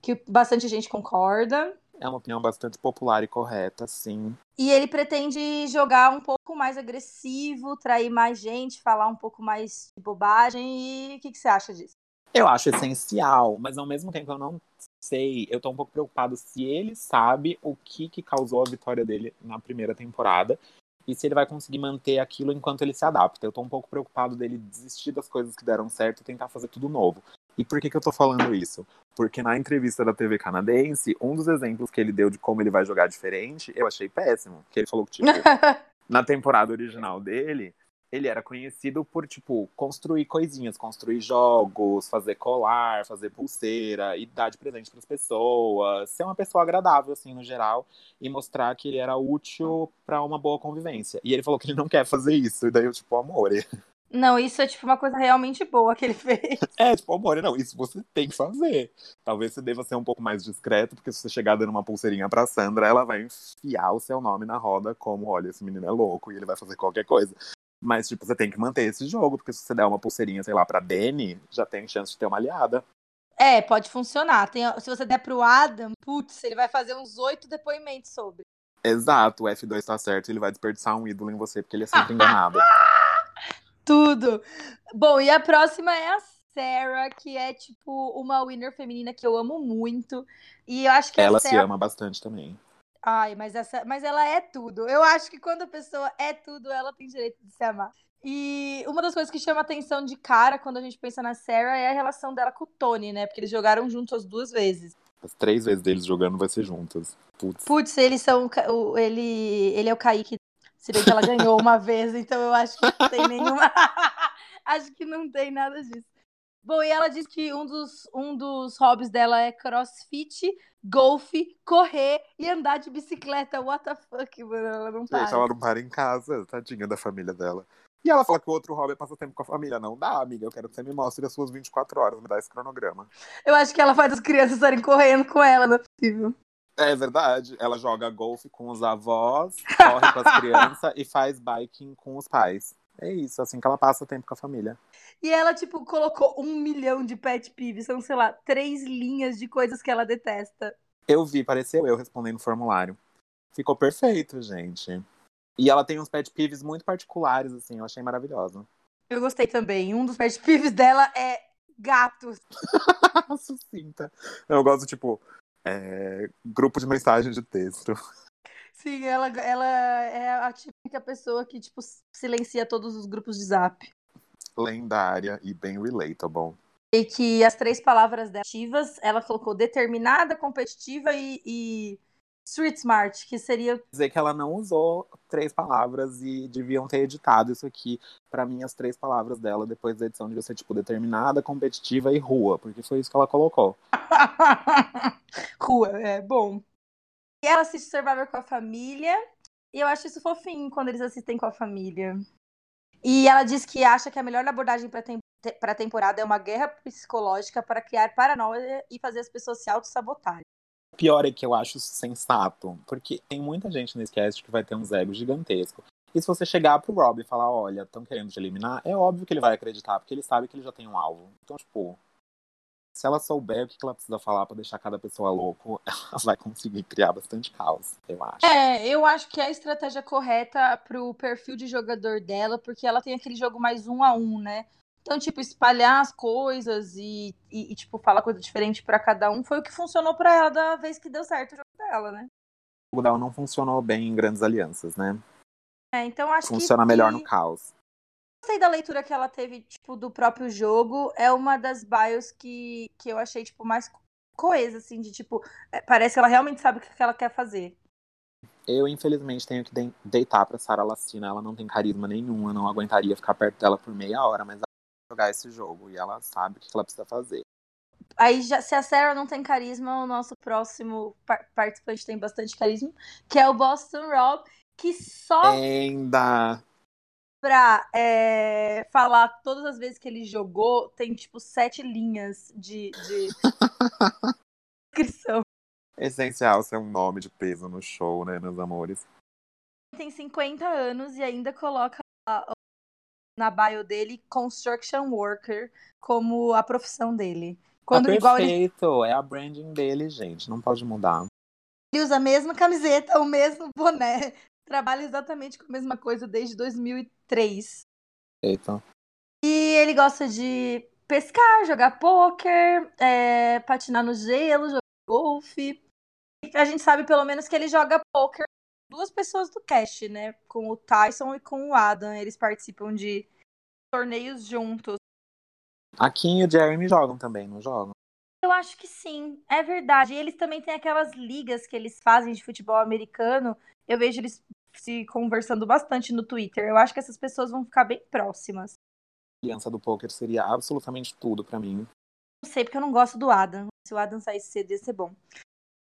que bastante gente concorda. É uma opinião bastante popular e correta, sim. E ele pretende jogar um pouco mais agressivo, trair mais gente, falar um pouco mais de bobagem. E o que, que você acha disso? Eu acho essencial, mas ao mesmo tempo eu não sei, eu tô um pouco preocupado se ele sabe o que, que causou a vitória dele na primeira temporada e se ele vai conseguir manter aquilo enquanto ele se adapta. Eu tô um pouco preocupado dele desistir das coisas que deram certo e tentar fazer tudo novo. E por que, que eu tô falando isso? Porque na entrevista da TV canadense, um dos exemplos que ele deu de como ele vai jogar diferente, eu achei péssimo. Que ele falou que, tipo, na temporada original dele, ele era conhecido por, tipo, construir coisinhas, construir jogos, fazer colar, fazer pulseira e dar de presente para as pessoas, ser uma pessoa agradável, assim, no geral, e mostrar que ele era útil para uma boa convivência. E ele falou que ele não quer fazer isso, e daí eu, tipo, amor. Não, isso é, tipo, uma coisa realmente boa que ele fez. É, tipo, amor, não, isso você tem que fazer. Talvez você deva ser um pouco mais discreto, porque se você chegar dando uma pulseirinha pra Sandra, ela vai enfiar o seu nome na roda como, olha, esse menino é louco, e ele vai fazer qualquer coisa. Mas, tipo, você tem que manter esse jogo, porque se você der uma pulseirinha, sei lá, pra Dani, já tem chance de ter uma aliada. É, pode funcionar. Tem, se você der pro Adam, putz, ele vai fazer uns oito depoimentos sobre. Exato, o F2 tá certo, ele vai desperdiçar um ídolo em você, porque ele é sempre enganado. Tudo. Bom, e a próxima é a Sarah, que é, tipo, uma winner feminina que eu amo muito. E eu acho que Ela Sarah... se ama bastante também. Ai, mas, essa, mas ela é tudo. Eu acho que quando a pessoa é tudo, ela tem direito de se amar. E uma das coisas que chama atenção de cara quando a gente pensa na Sarah é a relação dela com o Tony, né? Porque eles jogaram juntos as duas vezes. As três vezes deles jogando vai ser juntas. Putz. Putz, eles são. Ele, ele é o Kaique. Se bem que ela ganhou uma vez, então eu acho que não tem nenhuma. Acho que não tem nada disso. Bom, e ela diz que um dos, um dos hobbies dela é crossfit, golfe, correr e andar de bicicleta. What the fuck, mano? Ela não para. Gente, ela não para em casa, tadinha da família dela. E ela fala que o outro hobby é passar tempo com a família. Não dá, amiga. Eu quero que você me mostre as suas 24 horas, me dá esse cronograma. Eu acho que ela faz as crianças estarem correndo com ela, não é possível. É verdade. Ela joga golfe com os avós, corre com as crianças e faz biking com os pais. É isso, assim que ela passa tempo com a família. E ela, tipo, colocou um milhão de pet peeves. São, sei lá, três linhas de coisas que ela detesta. Eu vi, pareceu eu respondendo o formulário. Ficou perfeito, gente. E ela tem uns pet peeves muito particulares, assim, eu achei maravilhosa. Eu gostei também. Um dos pet peeves dela é gatos. Sucinta. Eu gosto, tipo, é, grupo de mensagem de texto. Sim, ela, ela é a típica pessoa que, tipo, silencia todos os grupos de zap. Lendária e bem relatable. E que as três palavras dela ativas, ela colocou determinada, competitiva e, e street smart, que seria. Dizer que ela não usou três palavras e deviam ter editado isso aqui. Para mim, as três palavras dela depois da edição deviam ser, tipo, determinada, competitiva e rua, porque foi isso que ela colocou. rua, é bom. Ela assiste Survivor com a família. E eu acho isso fofinho quando eles assistem com a família. E ela diz que acha que a melhor abordagem para tem a temporada é uma guerra psicológica para criar paranoia e fazer as pessoas se auto-sabotarem. O pior é que eu acho sensato, porque tem muita gente nesse cast que vai ter uns egos gigantescos. E se você chegar pro Rob e falar, olha, estão querendo te eliminar, é óbvio que ele vai acreditar, porque ele sabe que ele já tem um alvo. Então, tipo, se ela souber o que ela precisa falar para deixar cada pessoa louco, ela vai conseguir criar bastante caos, eu acho. É, eu acho que é a estratégia correta pro perfil de jogador dela, porque ela tem aquele jogo mais um a um, né? Então, tipo, espalhar as coisas e, e, e tipo, falar coisa diferente para cada um foi o que funcionou para ela da vez que deu certo o jogo dela, né? O jogo dela não funcionou bem em grandes alianças, né? É, então acho Funciona que. Funciona melhor no caos gostei da leitura que ela teve, tipo, do próprio jogo. É uma das bios que, que eu achei, tipo, mais coesa, assim, de tipo, é, parece que ela realmente sabe o que ela quer fazer. Eu, infelizmente, tenho que deitar pra Sarah Lacina. Ela não tem carisma nenhum. Eu não aguentaria ficar perto dela por meia hora, mas ela vai jogar esse jogo e ela sabe o que ela precisa fazer. Aí, já, se a Sarah não tem carisma, o nosso próximo par participante tem bastante carisma, que é o Boston Rob, que só. Ainda pra é, falar todas as vezes que ele jogou, tem tipo sete linhas de, de... descrição. Essencial ser um nome de peso no show, né, meus amores? Tem 50 anos e ainda coloca na bio dele construction worker como a profissão dele. Quando tá igual perfeito, ele... é a branding dele, gente, não pode mudar. Ele usa a mesma camiseta, o mesmo boné, trabalha exatamente com a mesma coisa desde 2003. Eita. E ele gosta de pescar, jogar pôquer, é, patinar no gelo, jogar golfe. A gente sabe pelo menos que ele joga pôquer duas pessoas do cast, né? Com o Tyson e com o Adam. Eles participam de torneios juntos. A Kim e o Jeremy jogam também, não jogam? Eu acho que sim, é verdade. E eles também têm aquelas ligas que eles fazem de futebol americano. Eu vejo eles se conversando bastante no Twitter. Eu acho que essas pessoas vão ficar bem próximas. A aliança do poker seria absolutamente tudo para mim. Não sei, porque eu não gosto do Adam. Se o Adam saísse cedo, ia ser bom.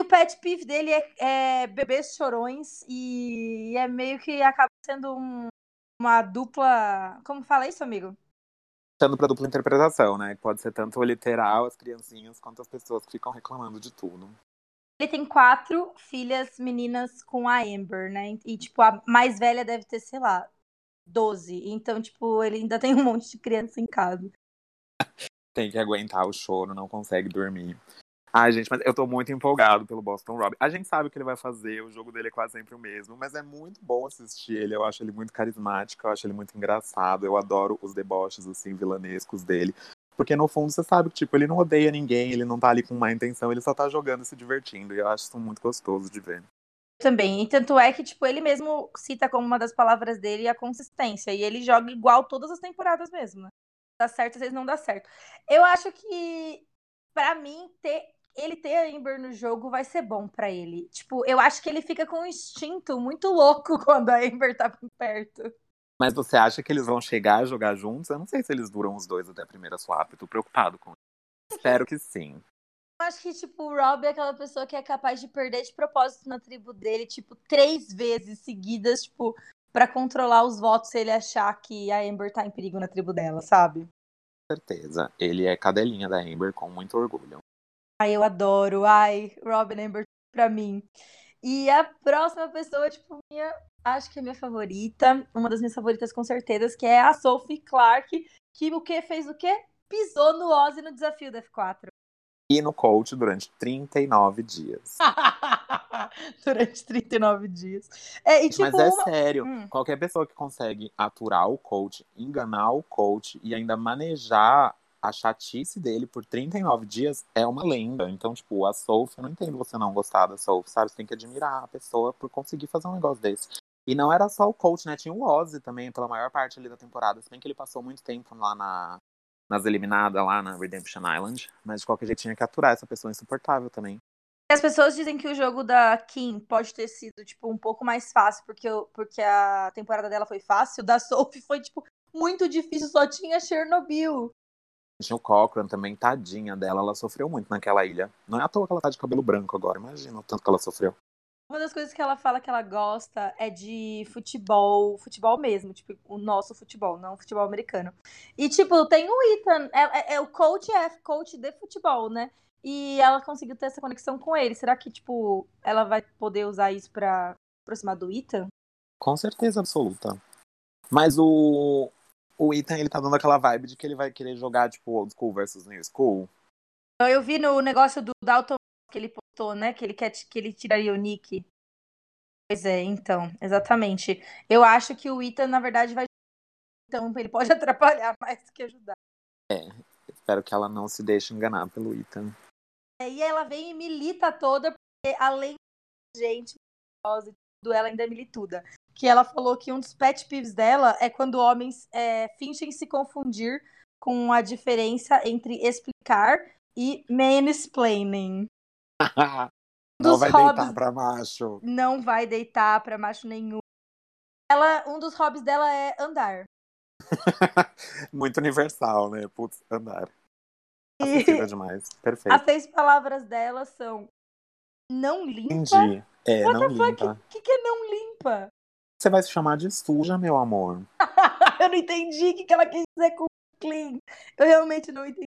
O pet peeve dele é, é bebês chorões e é meio que acaba sendo um, uma dupla. Como fala isso, amigo? Sendo para dupla interpretação, né? Pode ser tanto literal, as criancinhas, quanto as pessoas que ficam reclamando de tudo. Ele tem quatro filhas meninas com a Amber, né? E, tipo, a mais velha deve ter, sei lá, 12. Então, tipo, ele ainda tem um monte de criança em casa. tem que aguentar o choro, não consegue dormir. Ai, gente, mas eu tô muito empolgado pelo Boston Rob. A gente sabe o que ele vai fazer, o jogo dele é quase sempre o mesmo, mas é muito bom assistir ele. Eu acho ele muito carismático, eu acho ele muito engraçado. Eu adoro os deboches, assim, vilanescos dele. Porque no fundo você sabe que, tipo, ele não odeia ninguém, ele não tá ali com má intenção, ele só tá jogando e se divertindo. E eu acho isso muito gostoso de ver. Também. E tanto é que, tipo, ele mesmo cita como uma das palavras dele a consistência. E ele joga igual todas as temporadas mesmo, né? Dá certo, às vezes não dá certo. Eu acho que, para mim, ter ele ter a Ember no jogo vai ser bom para ele. Tipo, eu acho que ele fica com um instinto muito louco quando a Ember tá perto. Mas você acha que eles vão chegar a jogar juntos? Eu não sei se eles duram os dois até a primeira swap. tô preocupado com isso. Espero que sim. Eu acho que, tipo, o Rob é aquela pessoa que é capaz de perder de propósito na tribo dele, tipo, três vezes seguidas, tipo, para controlar os votos se ele achar que a Amber tá em perigo na tribo dela, sabe? Com certeza. Ele é cadelinha da Amber com muito orgulho. Ai, eu adoro. Ai, Robin Amber pra mim. E a próxima pessoa, tipo, minha, acho que é minha favorita, uma das minhas favoritas com certeza, que é a Sophie Clark, que o que fez o quê? Pisou no Ozzy no desafio da F4. E no coach durante 39 dias. durante 39 dias. É, e, tipo, Mas é uma... sério, hum. qualquer pessoa que consegue aturar o coach, enganar o coach e ainda manejar a chatice dele por 39 dias é uma lenda. Então, tipo, a Sophie, eu não entendo você não gostar da Sophie, sabe? Você tem que admirar a pessoa por conseguir fazer um negócio desse. E não era só o coach, né? Tinha o Ozzy também, pela maior parte ali da temporada. Se bem que ele passou muito tempo lá na, nas eliminadas, lá na Redemption Island. Mas de qualquer jeito tinha que aturar essa pessoa insuportável também. As pessoas dizem que o jogo da Kim pode ter sido, tipo, um pouco mais fácil, porque, porque a temporada dela foi fácil. Da Sophie foi, tipo, muito difícil, só tinha Chernobyl. Tinha o Cochran também, tadinha dela, ela sofreu muito naquela ilha. Não é à toa que ela tá de cabelo branco agora, imagina o tanto que ela sofreu. Uma das coisas que ela fala que ela gosta é de futebol, futebol mesmo, tipo, o nosso futebol, não o futebol americano. E, tipo, tem o Ethan, é, é, é o coach é coach de futebol, né? E ela conseguiu ter essa conexão com ele. Será que, tipo, ela vai poder usar isso pra aproximar do Ethan? Com certeza absoluta. Mas o, o Ethan, ele tá dando aquela vibe de que ele vai querer jogar, tipo, old school versus new school. Eu vi no negócio do Dalton que ele postou, né? Que ele quer que ele tiraria o Nick. Pois é, então, exatamente. Eu acho que o Ethan, na verdade, vai. Então, ele pode atrapalhar mais do que ajudar. É, espero que ela não se deixe enganar pelo Ethan. É, e ela vem e milita toda, porque além de gente, ela ainda é milituda que ela falou que um dos pet peeves dela é quando homens é, fingem se confundir com a diferença entre explicar e mansplaining. não vai hobbies... deitar pra macho. Não vai deitar pra macho nenhum. Ela, um dos hobbies dela é andar. Muito universal, né? Putz, andar. Acessível demais. Perfeito. As seis palavras dela são não limpa. Entendi. É, What não limpa. O que, que é não limpa? Você vai se chamar de suja, meu amor. eu não entendi o que ela quis dizer com clean. Eu realmente não entendi.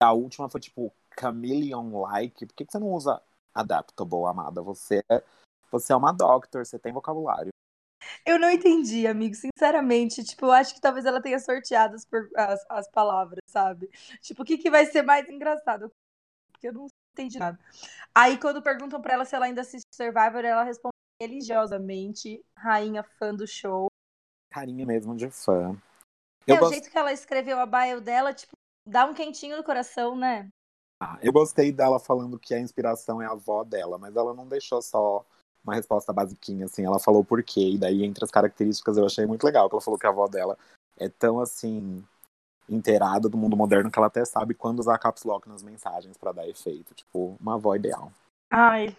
A última foi tipo chameleon-like. Por que, que você não usa adaptable, amada? Você é, você é uma doctor, você tem vocabulário. Eu não entendi, amigo. Sinceramente, tipo, eu acho que talvez ela tenha sorteado as, as, as palavras, sabe? Tipo, o que, que vai ser mais engraçado? Porque eu não entendi nada. Aí, quando perguntam pra ela se ela ainda assiste Survivor, ela responde religiosamente rainha fã do show. Carinha mesmo de fã. É, o jeito que ela escreveu a bio dela, tipo, dá um quentinho no coração, né? Ah, eu gostei dela falando que a inspiração é a avó dela, mas ela não deixou só uma resposta basiquinha, assim. Ela falou por quê, e daí entre as características eu achei muito legal, que ela falou que a avó dela é tão, assim, inteirada do mundo moderno que ela até sabe quando usar caps lock nas mensagens para dar efeito. Tipo, uma avó ideal. Ai,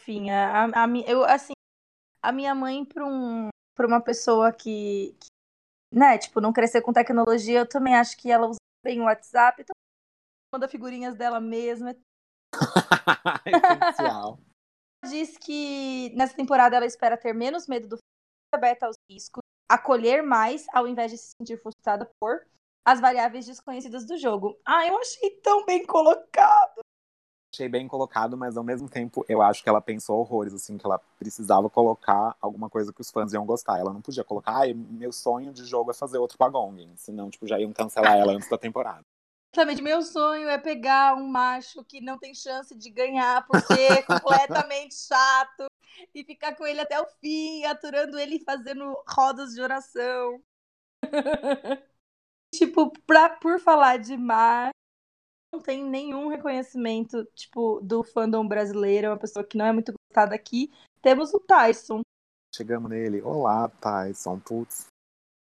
enfim, a, a, a, eu, assim, a minha mãe para um, pra uma pessoa que, que, né, tipo, não crescer com tecnologia, eu também acho que ela usa bem o WhatsApp, então manda figurinhas dela mesma. Essencial. Diz que nessa temporada ela espera ter menos medo do aberta aos riscos, acolher mais ao invés de se sentir frustrada por as variáveis desconhecidas do jogo. Ah, eu achei tão bem colocado achei bem colocado, mas ao mesmo tempo eu acho que ela pensou horrores, assim, que ela precisava colocar alguma coisa que os fãs iam gostar. Ela não podia colocar, ah, meu sonho de jogo é fazer outro Pagong, senão, tipo, já iam cancelar ela antes da temporada. Exatamente, meu sonho é pegar um macho que não tem chance de ganhar por ser completamente chato e ficar com ele até o fim, aturando ele fazendo rodas de oração. tipo, pra, por falar de mar, não tem nenhum reconhecimento, tipo, do fandom brasileiro, é uma pessoa que não é muito gostada aqui. Temos o Tyson. Chegamos nele. Olá, Tyson. Putz.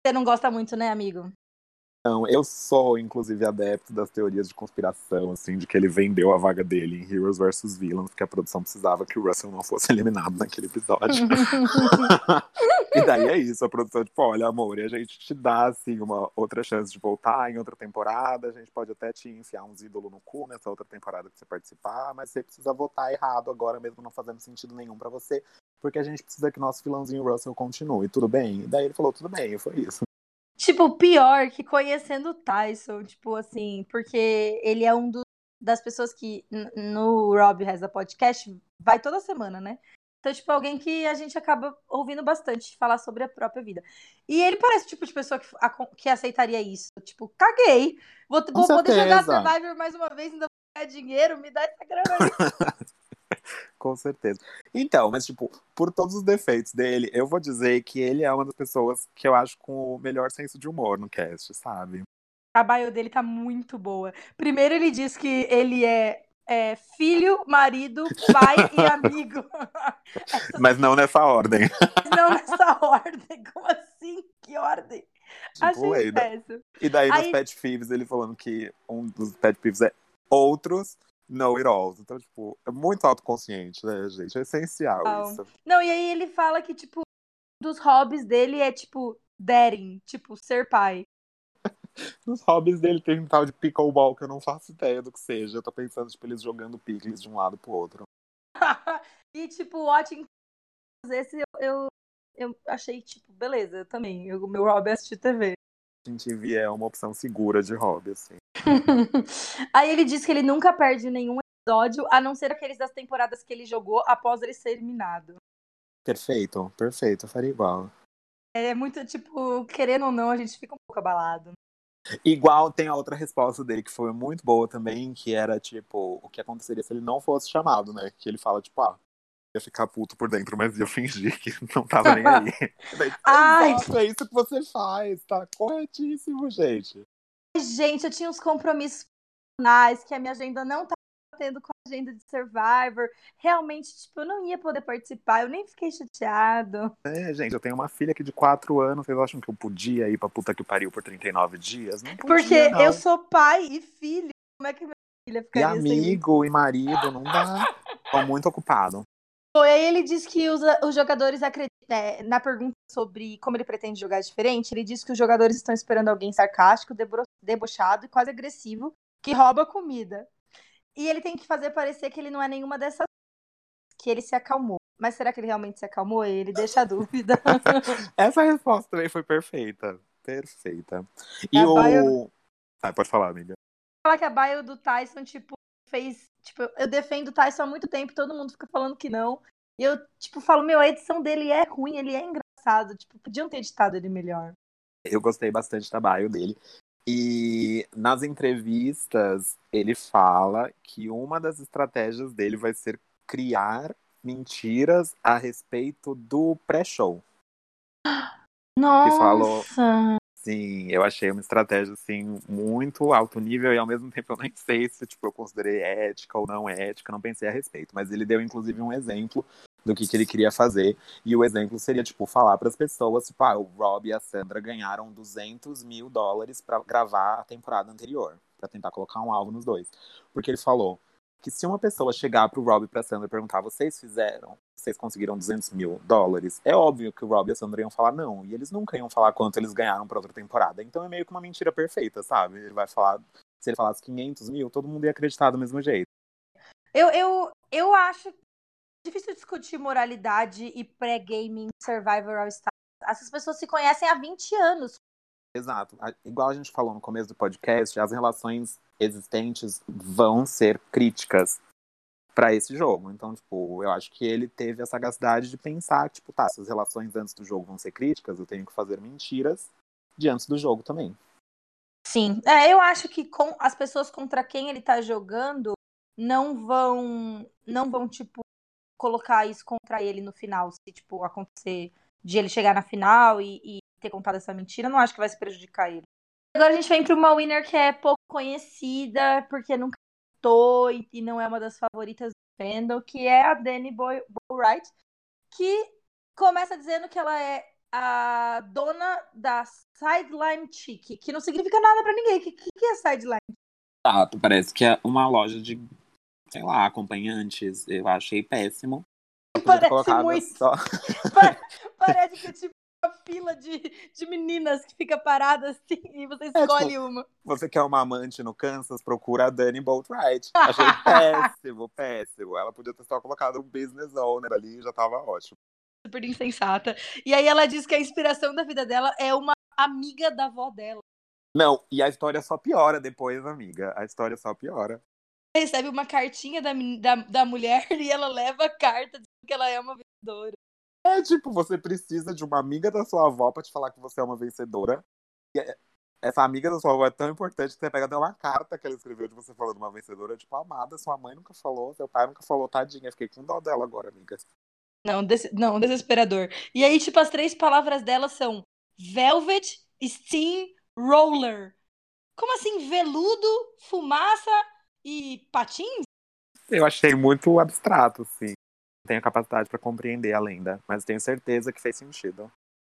Você não gosta muito, né, amigo? Não, eu sou, inclusive, adepto das teorias de conspiração, assim, de que ele vendeu a vaga dele em Heroes vs Villains, porque a produção precisava que o Russell não fosse eliminado naquele episódio. e daí é isso, a produção, tipo, olha, amor, e a gente te dá, assim, uma outra chance de voltar em outra temporada, a gente pode até te enfiar uns ídolos no cu nessa outra temporada que você participar, mas você precisa votar errado agora, mesmo não fazendo sentido nenhum para você, porque a gente precisa que nosso vilãozinho Russell continue, tudo bem? E daí ele falou, tudo bem, e foi isso. Tipo, pior que conhecendo o Tyson, tipo assim, porque ele é um das pessoas que no Rob Reza Podcast vai toda semana, né? Então, tipo, alguém que a gente acaba ouvindo bastante falar sobre a própria vida. E ele parece o tipo de pessoa que, a, que aceitaria isso. Tipo, caguei. Vou, vou poder jogar Survivor mais uma vez, ainda vou ganhar dinheiro, me dá essa grana aí. Com certeza. Então, mas tipo, por todos os defeitos dele, eu vou dizer que ele é uma das pessoas que eu acho com o melhor senso de humor no cast, sabe? A bio dele tá muito boa. Primeiro ele diz que ele é, é filho, marido, pai e amigo. Mas não nessa ordem. Não nessa ordem. Como assim? Que ordem? Tipo, Achei péssimo. E daí Aí... nos Pet Thieves ele falando que um dos Pet Thieves é outros know it all. Então, tipo, é muito autoconsciente, né, gente? É essencial não. isso. Não, e aí ele fala que, tipo, dos hobbies dele é, tipo, dating, tipo, ser pai. Nos hobbies dele tem um tal de pickleball que eu não faço ideia do que seja. Eu tô pensando, tipo, eles jogando picles de um lado pro outro. e, tipo, watching esse eu, eu, eu, achei, tipo, beleza, também. O meu hobby é assistir TV. Via é uma opção segura de hobby, assim. Aí ele diz que ele nunca perde nenhum episódio, a não ser aqueles das temporadas que ele jogou após ele ser eliminado. Perfeito, perfeito, eu faria igual. É muito, tipo, querendo ou não, a gente fica um pouco abalado. Igual tem a outra resposta dele que foi muito boa também, que era tipo, o que aconteceria se ele não fosse chamado, né? Que ele fala, tipo, ah, ia ficar puto por dentro, mas ia fingir que não tava nem aí. Ai. Exato, é isso que você faz, tá corretíssimo, gente. Gente, eu tinha uns compromissos profissionais que a minha agenda não tá tendo com a agenda de Survivor. Realmente, tipo, eu não ia poder participar, eu nem fiquei chateado. É, gente, eu tenho uma filha aqui de 4 anos. Vocês acham que eu podia ir pra puta que pariu por 39 dias? Não podia, Porque não. eu sou pai e filho. Como é que minha filha ficaria E amigo sem... e marido, não dá. Tô muito ocupado. E aí ele diz que os, os jogadores acreditam. Né, na pergunta sobre como ele pretende jogar diferente, ele diz que os jogadores estão esperando alguém sarcástico, debochado e quase agressivo que rouba comida. E ele tem que fazer parecer que ele não é nenhuma dessas. Que ele se acalmou. Mas será que ele realmente se acalmou? Ele deixa a dúvida. Essa resposta também foi perfeita. Perfeita. E a o. Bio... Ah, pode falar, amiga. Falar que a bio do Tyson, tipo, fez. Tipo, eu defendo o Tyson há muito tempo, todo mundo fica falando que não. E eu, tipo, falo, meu, a edição dele é ruim, ele é engraçado. Tipo, podiam ter editado ele melhor. Eu gostei bastante da bio dele. E nas entrevistas, ele fala que uma das estratégias dele vai ser criar mentiras a respeito do pré-show. Nossa! Ele falou, Sim, eu achei uma estratégia assim muito alto nível e ao mesmo tempo eu nem sei se tipo eu considerei ética ou não ética, não pensei a respeito, mas ele deu inclusive um exemplo do que, que ele queria fazer. E o exemplo seria tipo falar para as pessoas tipo ah, o Rob e a Sandra ganharam 200 mil dólares para gravar a temporada anterior para tentar colocar um alvo nos dois, porque ele falou que se uma pessoa chegar pro Rob e pra Sandra e perguntar, vocês fizeram, vocês conseguiram 200 mil dólares, é óbvio que o Rob e a Sandra iam falar não, e eles nunca iam falar quanto eles ganharam pra outra temporada. Então é meio que uma mentira perfeita, sabe? Ele vai falar, se ele falasse 500 mil, todo mundo ia acreditar do mesmo jeito. Eu, eu, eu acho difícil discutir moralidade e pré-gaming Survivor All Stars. Essas pessoas se conhecem há 20 anos. Exato. Igual a gente falou no começo do podcast, as relações existentes vão ser críticas para esse jogo. Então, tipo, eu acho que ele teve a sagacidade de pensar, tipo, tá, se as relações antes do jogo vão ser críticas, eu tenho que fazer mentiras diante do jogo também. Sim, é, eu acho que com as pessoas contra quem ele tá jogando não vão, não vão tipo colocar isso contra ele no final, se tipo acontecer de ele chegar na final e, e ter contado essa mentira, não acho que vai se prejudicar ele. Agora a gente vem para uma winner que é pouco conhecida, porque nunca tô e, não é uma das favoritas do fandom, que é a Dani Boy Boywright, que começa dizendo que ela é a dona da Sideline Chic, que não significa nada para ninguém. O que, que, é Sideline? Ah, parece que é uma loja de, sei lá, acompanhantes. Eu achei péssimo. Parece muito. Só... Parece que tipo fila de, de meninas que fica parada assim e você escolhe é, tipo, uma. Você quer uma amante no Kansas? Procura a Dani Boatwright. Achei péssimo, péssimo. Ela podia ter só colocado um business owner ali e já tava ótimo. Super insensata. E aí ela diz que a inspiração da vida dela é uma amiga da avó dela. Não, e a história só piora depois, amiga. A história só piora. Recebe uma cartinha da, da, da mulher e ela leva a carta dizendo que ela é uma vencedora. É tipo, você precisa de uma amiga da sua avó pra te falar que você é uma vencedora. E é, essa amiga da sua avó é tão importante que você pega até uma carta que ela escreveu de você falando uma vencedora, tipo, amada, sua mãe nunca falou, seu pai nunca falou, tadinha. Fiquei com dó dela agora, amiga. Não, des não, desesperador. E aí, tipo, as três palavras dela são Velvet, Steam, Roller. Como assim? Veludo, fumaça e patins? Eu achei muito abstrato, sim. Tenho capacidade para compreender a lenda, mas tenho certeza que fez sentido.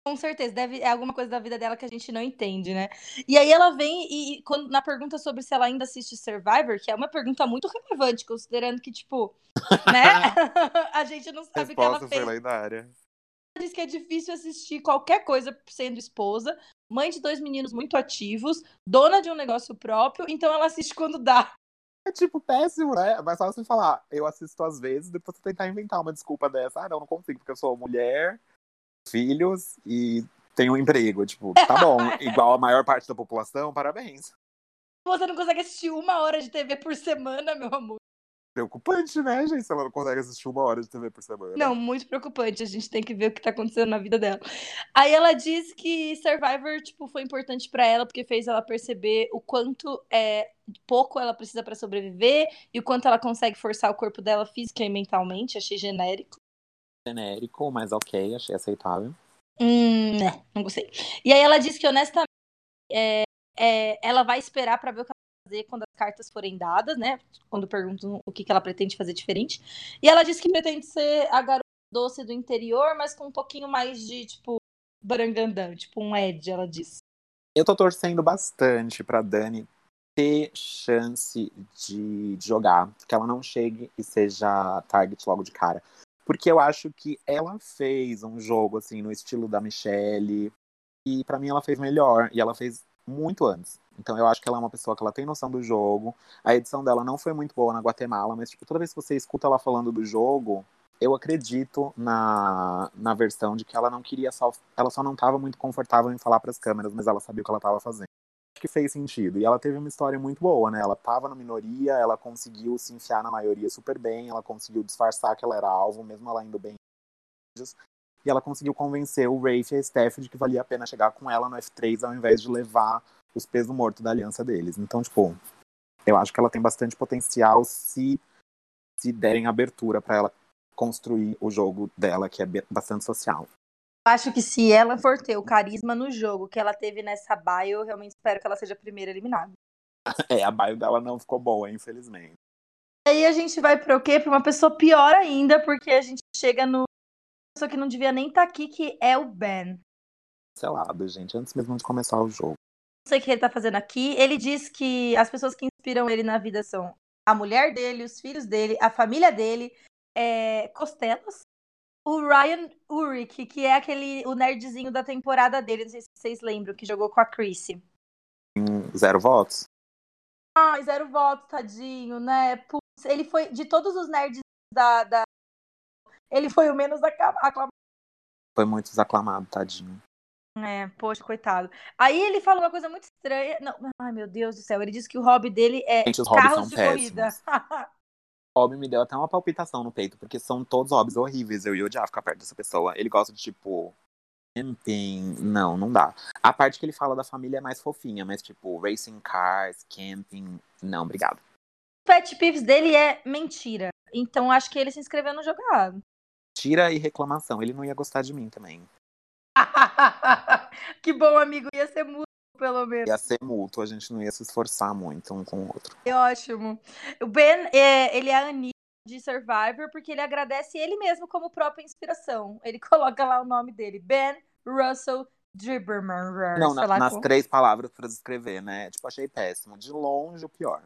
Com certeza, deve é alguma coisa da vida dela que a gente não entende, né? E aí ela vem e, quando, na pergunta sobre se ela ainda assiste Survivor, que é uma pergunta muito relevante, considerando que, tipo, né? a gente não sabe o que ela fez. Lendária. Ela diz que é difícil assistir qualquer coisa sendo esposa, mãe de dois meninos muito ativos, dona de um negócio próprio, então ela assiste quando dá. É tipo péssimo, né? Mas só você falar, eu assisto às vezes, depois você tentar inventar uma desculpa dessa. Ah, não, não consigo, porque eu sou mulher, filhos e tenho um emprego. Tipo, tá bom, igual a maior parte da população, parabéns. Você não consegue assistir uma hora de TV por semana, meu amor. Preocupante, né, gente? Se ela não consegue assistir uma hora de TV por semana. Não, muito preocupante. A gente tem que ver o que tá acontecendo na vida dela. Aí ela diz que Survivor, tipo, foi importante para ela porque fez ela perceber o quanto é pouco ela precisa para sobreviver e o quanto ela consegue forçar o corpo dela física e mentalmente. Achei genérico genérico, mas ok, achei aceitável. Hum, né, não gostei. E aí ela disse que, honestamente, é, é, ela vai esperar para ver o que fazer quando as cartas forem dadas, né? Quando perguntam o que, que ela pretende fazer diferente. E ela disse que pretende ser a garota doce do interior, mas com um pouquinho mais de, tipo, barangandã, tipo um Ed, ela disse. Eu tô torcendo bastante pra Dani ter chance de jogar, que ela não chegue e seja target logo de cara. Porque eu acho que ela fez um jogo, assim, no estilo da Michelle. E para mim ela fez melhor. E ela fez muito antes. Então eu acho que ela é uma pessoa que ela tem noção do jogo. A edição dela não foi muito boa na Guatemala, mas tipo, toda vez que você escuta ela falando do jogo, eu acredito na, na versão de que ela não queria só. Ela só não estava muito confortável em falar para as câmeras, mas ela sabia o que ela estava fazendo que fez sentido. E ela teve uma história muito boa, né? Ela tava na minoria, ela conseguiu se enfiar na maioria super bem, ela conseguiu disfarçar que ela era alvo, mesmo ela indo bem. E ela conseguiu convencer o Rafe e a Steph de que valia a pena chegar com ela no F3 ao invés de levar os pesos mortos da aliança deles. Então, tipo, eu acho que ela tem bastante potencial se se derem abertura para ela construir o jogo dela, que é bastante social acho que se ela for ter o carisma no jogo que ela teve nessa bio, eu realmente espero que ela seja a primeira eliminada. É, a bio dela não ficou boa, infelizmente. Aí a gente vai para o quê? Para uma pessoa pior ainda, porque a gente chega no pessoa que não devia nem estar tá aqui, que é o Ben. Cancelado, gente, antes mesmo de começar o jogo. Não sei o que ele tá fazendo aqui. Ele diz que as pessoas que inspiram ele na vida são a mulher dele, os filhos dele, a família dele, é, costelas, o Ryan Urich, que é aquele o nerdzinho da temporada dele, não sei se vocês lembram, que jogou com a Chrissy. Zero votos? Ai, zero votos, tadinho, né? Putz, ele foi, de todos os nerds da, da... Ele foi o menos aclamado. Foi muito desaclamado, tadinho. É, poxa, coitado. Aí ele falou uma coisa muito estranha. Não, ai, meu Deus do céu. Ele disse que o hobby dele é Gente, carros de péssimos. corrida. hobby me deu até uma palpitação no peito, porque são todos hobbies horríveis. Eu ia odiar ficar perto dessa pessoa. Ele gosta de, tipo, camping. Não, não dá. A parte que ele fala da família é mais fofinha, mas, tipo, racing cars, camping. Não, obrigado. O pet peeves dele é mentira. Então acho que ele se inscreveu no jogado. Tira e reclamação. Ele não ia gostar de mim também. que bom, amigo. Ia ser muito pelo menos. Ia ser mútuo, a gente não ia se esforçar muito um com o outro. É ótimo. O Ben, é, ele é a Anitta de Survivor porque ele agradece ele mesmo como própria inspiração. Ele coloca lá o nome dele, Ben Russell Dribberman. Não, na, nas como. três palavras para descrever, né? Tipo, achei péssimo. De longe, o pior.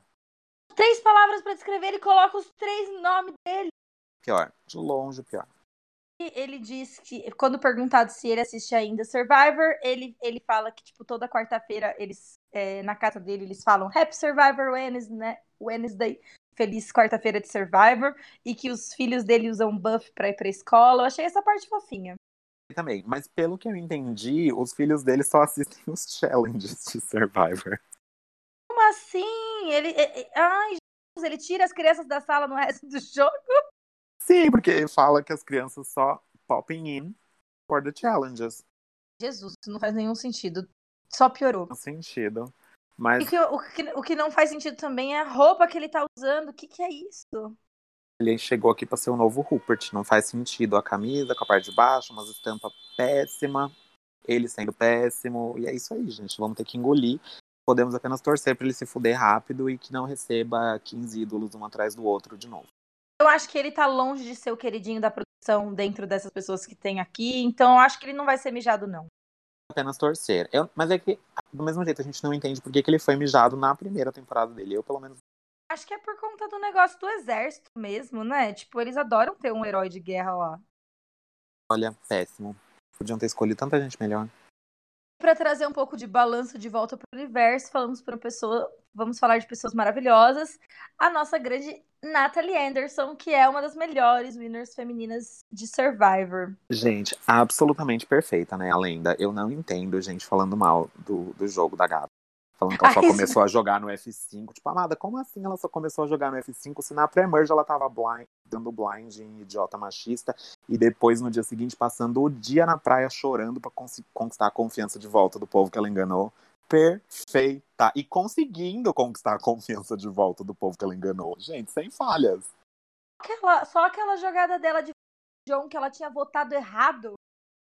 Três palavras para descrever, ele coloca os três nomes dele. Pior. De longe, o pior. Ele diz que, quando perguntado se ele assiste ainda Survivor, ele, ele fala que, tipo, toda quarta-feira eles, é, na casa dele, eles falam Happy Survivor Wednesday, né? Wednesday feliz quarta-feira de Survivor, e que os filhos dele usam buff pra ir pra escola. Eu achei essa parte fofinha. Também, mas pelo que eu entendi, os filhos dele só assistem os challenges de Survivor. Como assim? Ele. Ai, Jesus, ele tira as crianças da sala no resto do jogo? Sim, porque fala que as crianças só popping in for the challenges. Jesus, isso não faz nenhum sentido. Só piorou. Não sentido. Mas... Que, o, que, o que não faz sentido também é a roupa que ele tá usando. O que, que é isso? Ele chegou aqui para ser o novo Rupert. Não faz sentido a camisa com a parte de baixo, umas estampa péssima. Ele sendo péssimo. E é isso aí, gente. Vamos ter que engolir. Podemos apenas torcer para ele se fuder rápido e que não receba 15 ídolos um atrás do outro de novo. Eu acho que ele tá longe de ser o queridinho da produção dentro dessas pessoas que tem aqui, então eu acho que ele não vai ser mijado, não. Apenas torcer. Eu, mas é que, do mesmo jeito, a gente não entende por que, que ele foi mijado na primeira temporada dele. Eu, pelo menos. Acho que é por conta do negócio do exército mesmo, né? Tipo, eles adoram ter um herói de guerra lá. Olha, péssimo. Podiam ter escolhido tanta gente melhor para trazer um pouco de balanço de volta para o universo, falamos para pessoa, vamos falar de pessoas maravilhosas. A nossa grande Natalie Anderson, que é uma das melhores winners femininas de Survivor. Gente, absolutamente perfeita, né? A lenda. Eu não entendo gente falando mal do, do jogo da gata. Falando que ela só começou a jogar no F5. Tipo, amada, como assim ela só começou a jogar no F5 se na pré-merge ela tava blind, dando blind em idiota machista e depois no dia seguinte passando o dia na praia chorando para conquistar a confiança de volta do povo que ela enganou? Perfeita. E conseguindo conquistar a confiança de volta do povo que ela enganou. Gente, sem falhas. Aquela, só aquela jogada dela de John que ela tinha votado errado.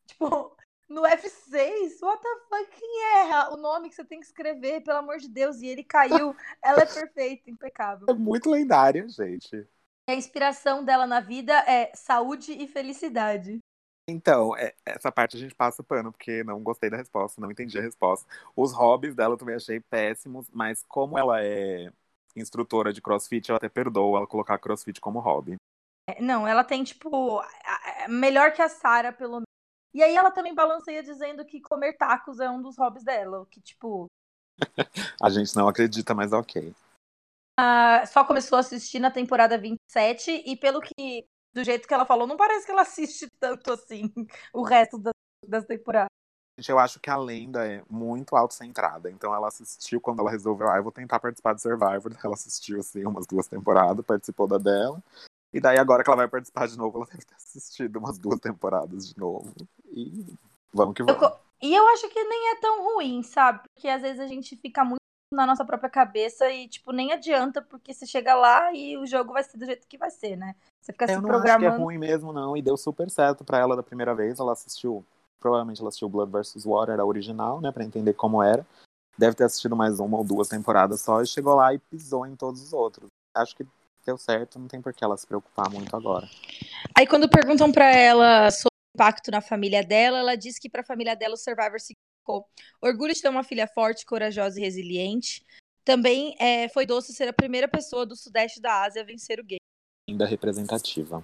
Tipo, no F6, what the fuck, quem erra o nome que você tem que escrever, pelo amor de Deus, e ele caiu. Ela é perfeita, impecável. É muito lendária, gente. A inspiração dela na vida é saúde e felicidade. Então, é, essa parte a gente passa pano, porque não gostei da resposta, não entendi a resposta. Os hobbies dela eu também achei péssimos, mas como ela é instrutora de crossfit, eu até perdoo ela colocar crossfit como hobby. É, não, ela tem, tipo, melhor que a Sara, pelo menos e aí ela também balanceia dizendo que comer tacos é um dos hobbies dela, que tipo. a gente não acredita, mas ok. Uh, só começou a assistir na temporada 27 e pelo que do jeito que ela falou, não parece que ela assiste tanto assim o resto das, das temporadas. Eu acho que a lenda é muito autocentrada. Então ela assistiu quando ela resolveu, ah, eu vou tentar participar de Survivor. Ela assistiu assim umas duas temporadas, participou da dela. E daí, agora que ela vai participar de novo, ela deve ter assistido umas duas temporadas de novo. E vamos que vamos. Eu, e eu acho que nem é tão ruim, sabe? Porque às vezes a gente fica muito na nossa própria cabeça e, tipo, nem adianta, porque você chega lá e o jogo vai ser do jeito que vai ser, né? Você fica eu se não programando. Acho que é ruim mesmo, não. E deu super certo pra ela da primeira vez. Ela assistiu, provavelmente ela assistiu Blood vs. Water, a original, né? Pra entender como era. Deve ter assistido mais uma ou duas temporadas só e chegou lá e pisou em todos os outros. Acho que deu certo, não tem por que ela se preocupar muito agora. Aí quando perguntam para ela sobre impacto na família dela, ela diz que para a família dela o Survivor significou orgulho de ter uma filha forte, corajosa e resiliente. Também é, foi doce ser a primeira pessoa do sudeste da Ásia a vencer o game. Ainda representativa.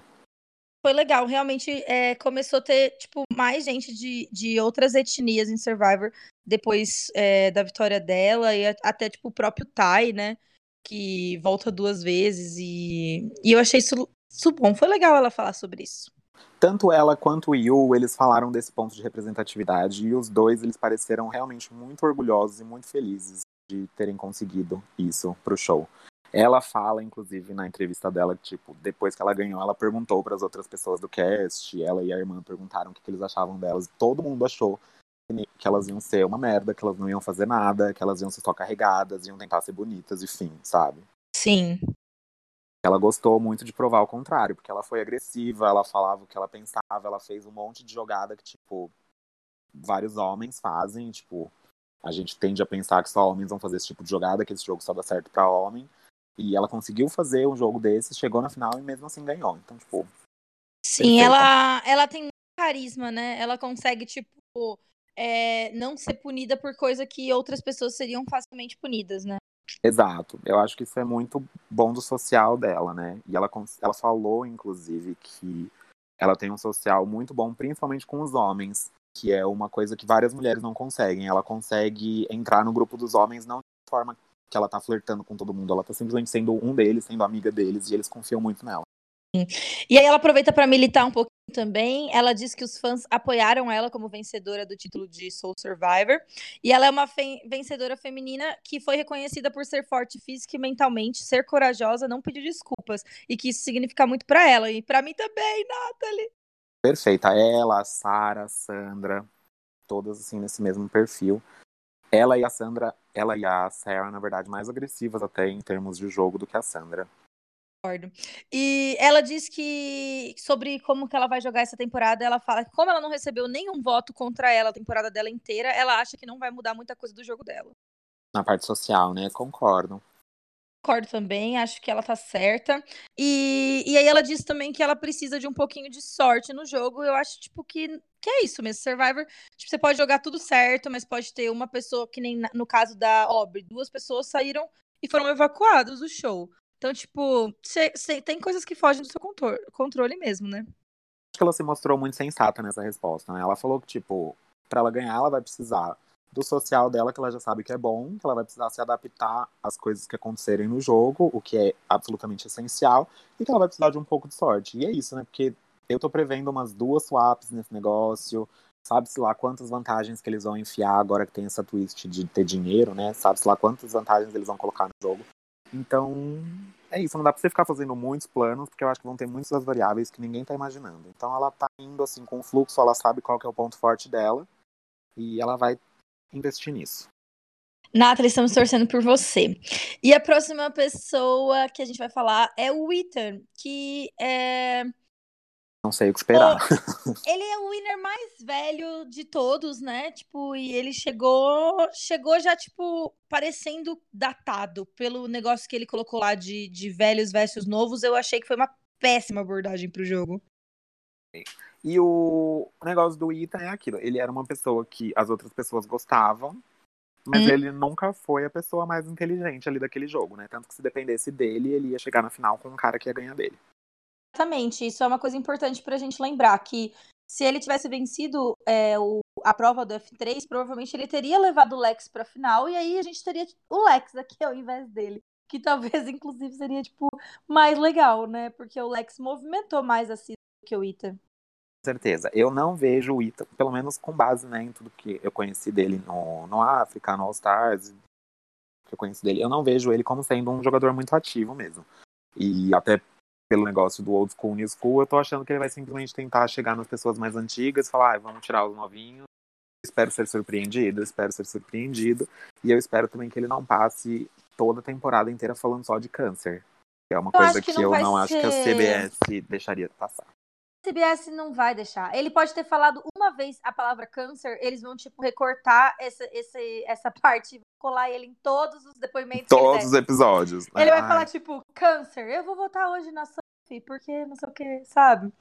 Foi legal, realmente é, começou a ter tipo, mais gente de, de outras etnias em Survivor depois é, da vitória dela e até tipo, o próprio Tai, né? que volta duas vezes e, e eu achei isso, isso bom. Foi legal ela falar sobre isso. Tanto ela quanto o Yu, eles falaram desse ponto de representatividade e os dois eles pareceram realmente muito orgulhosos e muito felizes de terem conseguido isso pro show. Ela fala, inclusive, na entrevista dela, tipo, depois que ela ganhou, ela perguntou para as outras pessoas do cast, ela e a irmã perguntaram o que, que eles achavam delas. Todo mundo achou que elas iam ser uma merda, que elas não iam fazer nada, que elas iam ser só carregadas, iam tentar ser bonitas e fim, sabe? Sim. Ela gostou muito de provar o contrário, porque ela foi agressiva, ela falava o que ela pensava, ela fez um monte de jogada que, tipo, vários homens fazem, tipo, a gente tende a pensar que só homens vão fazer esse tipo de jogada, que esse jogo só dá certo para homem. E ela conseguiu fazer um jogo desses, chegou na final e mesmo assim ganhou. Então, tipo. Sim, ela, ela tem muito carisma, né? Ela consegue, tipo, é, não ser punida por coisa que outras pessoas seriam facilmente punidas, né? Exato. Eu acho que isso é muito bom do social dela, né? E ela, ela falou, inclusive, que ela tem um social muito bom, principalmente com os homens, que é uma coisa que várias mulheres não conseguem. Ela consegue entrar no grupo dos homens não de forma que ela tá flertando com todo mundo, ela tá simplesmente sendo um deles, sendo amiga deles, e eles confiam muito nela. E aí ela aproveita para militar um pouquinho também. Ela diz que os fãs apoiaram ela como vencedora do título de Soul Survivor. E ela é uma fe vencedora feminina que foi reconhecida por ser forte física e mentalmente, ser corajosa, não pedir desculpas. E que isso significa muito para ela. E para mim também, Nathalie. Perfeita. Ela, a Sara, Sandra, todas assim nesse mesmo perfil. Ela e a Sandra, ela e a Sarah, na verdade, mais agressivas até em termos de jogo do que a Sandra. E ela diz que sobre como que ela vai jogar essa temporada, ela fala que como ela não recebeu nenhum voto contra ela a temporada dela inteira, ela acha que não vai mudar muita coisa do jogo dela. Na parte social, né? Concordo. Concordo também, acho que ela tá certa. E, e aí ela diz também que ela precisa de um pouquinho de sorte no jogo. Eu acho, tipo, que, que é isso mesmo. Survivor, tipo, você pode jogar tudo certo, mas pode ter uma pessoa, que nem no caso da Aubrey, duas pessoas saíram e foram evacuadas do show. Então, tipo, cê, cê, tem coisas que fogem do seu controle, mesmo, né? Acho que ela se mostrou muito sensata nessa resposta, né? Ela falou que, tipo, para ela ganhar, ela vai precisar do social dela, que ela já sabe que é bom, que ela vai precisar se adaptar às coisas que acontecerem no jogo, o que é absolutamente essencial, e que ela vai precisar de um pouco de sorte. E é isso, né? Porque eu tô prevendo umas duas swaps nesse negócio, sabe-se lá quantas vantagens que eles vão enfiar agora que tem essa twist de ter dinheiro, né? Sabe-se lá quantas vantagens eles vão colocar no jogo. Então, é isso, não dá pra você ficar fazendo muitos planos, porque eu acho que vão ter muitas variáveis que ninguém tá imaginando. Então ela tá indo assim com o fluxo, ela sabe qual que é o ponto forte dela, e ela vai investir nisso. Nathalie, estamos torcendo por você. E a próxima pessoa que a gente vai falar é o Ethan, que é não sei o que esperar. ele é o winner mais velho de todos, né? Tipo, e ele chegou, chegou já, tipo, parecendo datado pelo negócio que ele colocou lá de, de velhos versus novos. Eu achei que foi uma péssima abordagem pro jogo. E o negócio do Ethan é aquilo. Ele era uma pessoa que as outras pessoas gostavam, mas hum. ele nunca foi a pessoa mais inteligente ali daquele jogo, né? Tanto que se dependesse dele, ele ia chegar na final com um cara que ia ganhar dele. Exatamente, isso é uma coisa importante para a gente lembrar, que se ele tivesse vencido é, o, a prova do F3, provavelmente ele teria levado o Lex para a final, e aí a gente teria o Lex aqui ao invés dele. Que talvez, inclusive, seria, tipo, mais legal, né? Porque o Lex movimentou mais assim do que o Ita. Com certeza. Eu não vejo o Ita, pelo menos com base né, em tudo que eu conheci dele no, no África, no All Stars, que eu conheci dele, eu não vejo ele como sendo um jogador muito ativo mesmo. E até pelo negócio do old school, new school, eu tô achando que ele vai simplesmente tentar chegar nas pessoas mais antigas, falar, ah, vamos tirar os novinhos. espero ser surpreendido, espero ser surpreendido. E eu espero também que ele não passe toda a temporada inteira falando só de câncer. Que é uma eu coisa que, que eu não ser... acho que a CBS deixaria passar. A CBS não vai deixar. Ele pode ter falado uma vez a palavra câncer, eles vão, tipo, recortar essa, essa, essa parte, colar ele em todos os depoimentos. Todos os episódios. Né? Ele vai falar, tipo, câncer, eu vou votar hoje na Sophie, porque não sei o que, sabe?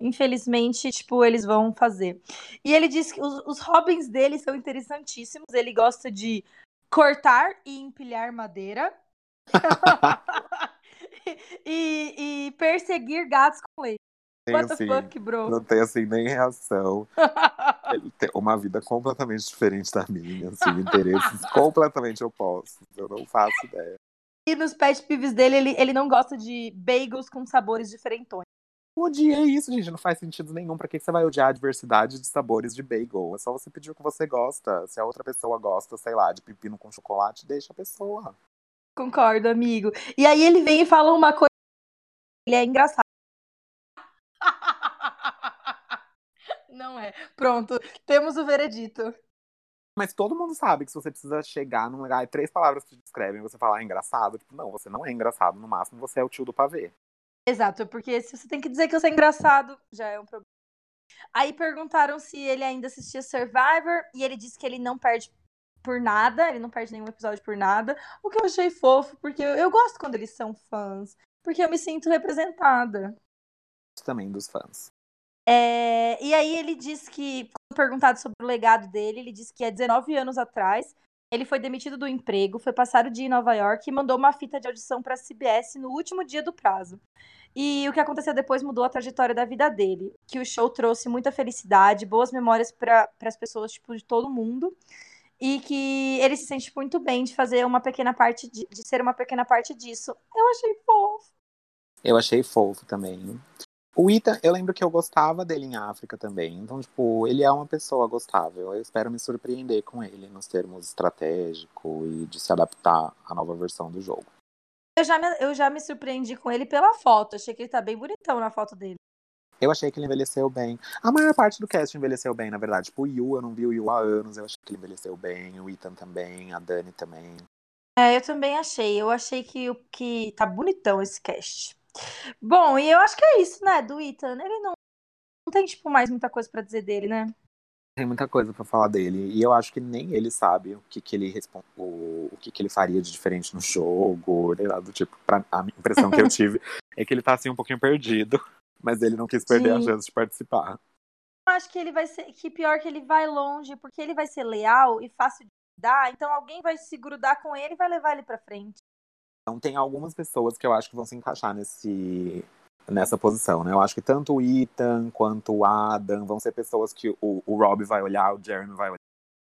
Infelizmente, tipo, eles vão fazer. E ele disse que os, os hobbies dele são interessantíssimos. Ele gosta de cortar e empilhar madeira. e, e perseguir gatos com leite What assim, fuck, bro? Não tem assim nem reação. Ele tem uma vida completamente diferente da minha, assim, interesses completamente opostos. Eu não faço ideia. E nos pet peeves dele, ele, ele não gosta de bagels com sabores diferentões. Odiei isso, gente. Não faz sentido nenhum. Pra que você vai odiar a diversidade de sabores de bagel? É só você pedir o que você gosta. Se a outra pessoa gosta, sei lá, de pepino com chocolate, deixa a pessoa. Concordo, amigo. E aí ele vem e fala uma coisa. Ele é engraçado. Não é. Pronto, temos o veredito. Mas todo mundo sabe que se você precisa chegar num lugar e três palavras te descrevem, você falar ah, engraçado, tipo, não, você não é engraçado, no máximo você é o tio do pavê. Exato, porque se você tem que dizer que eu sou engraçado, já é um problema. Aí perguntaram se ele ainda assistia Survivor e ele disse que ele não perde por nada, ele não perde nenhum episódio por nada, o que eu achei fofo, porque eu, eu gosto quando eles são fãs, porque eu me sinto representada também dos fãs. É, e aí ele diz que, perguntado sobre o legado dele, ele disse que há 19 anos atrás ele foi demitido do emprego, foi passar o dia em Nova York e mandou uma fita de audição para a CBS no último dia do prazo. E o que aconteceu depois mudou a trajetória da vida dele. Que o show trouxe muita felicidade, boas memórias para as pessoas tipo, de todo mundo. E que ele se sente muito bem de fazer uma pequena parte, de, de ser uma pequena parte disso. Eu achei fofo. Eu achei fofo também. O Ethan, eu lembro que eu gostava dele em África também. Então, tipo, ele é uma pessoa gostável. Eu espero me surpreender com ele nos termos estratégico e de se adaptar à nova versão do jogo. Eu já, me, eu já me surpreendi com ele pela foto. Achei que ele tá bem bonitão na foto dele. Eu achei que ele envelheceu bem. A maior parte do cast envelheceu bem, na verdade. Tipo, o Yu, eu não vi o Yu há anos. Eu achei que ele envelheceu bem. O Ethan também, a Dani também. É, eu também achei. Eu achei que, que tá bonitão esse cast. Bom, e eu acho que é isso, né, do Ethan. Ele não, não tem, tipo, mais muita coisa para dizer dele, né? Tem muita coisa para falar dele. E eu acho que nem ele sabe o que, que ele responde, o, o que, que ele faria de diferente no jogo, lá, do tipo, pra, a impressão que eu tive é que ele tá assim um pouquinho perdido, mas ele não quis perder Sim. a chance de participar. Eu acho que ele vai ser. Que pior que ele vai longe, porque ele vai ser leal e fácil de dar, então alguém vai se grudar com ele e vai levar ele pra frente. Então tem algumas pessoas que eu acho que vão se encaixar nesse, nessa posição, né? Eu acho que tanto o Ethan quanto o Adam vão ser pessoas que o, o Rob vai olhar, o Jeremy vai olhar.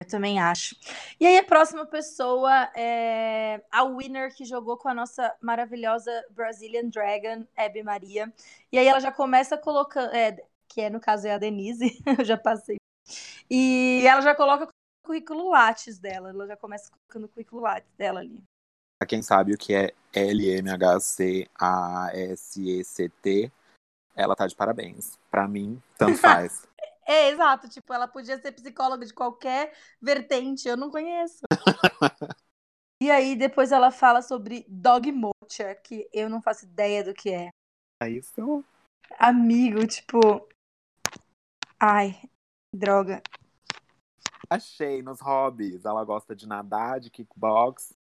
Eu também acho. E aí a próxima pessoa é a winner que jogou com a nossa maravilhosa Brazilian Dragon, Abby Maria. E aí ela já começa colocando, é, que é no caso é a Denise, eu já passei. E ela já coloca o currículo Lattes dela, ela já começa colocando o currículo Lattes dela ali. Pra quem sabe o que é L-M-H-C-A-S-E-C-T, ela tá de parabéns. Pra mim, tanto faz. é, exato. Tipo, ela podia ser psicóloga de qualquer vertente, eu não conheço. e aí, depois ela fala sobre dog mocha, que eu não faço ideia do que é. É isso? Amigo, tipo. Ai, droga. Achei nos hobbies. Ela gosta de nadar, de kickbox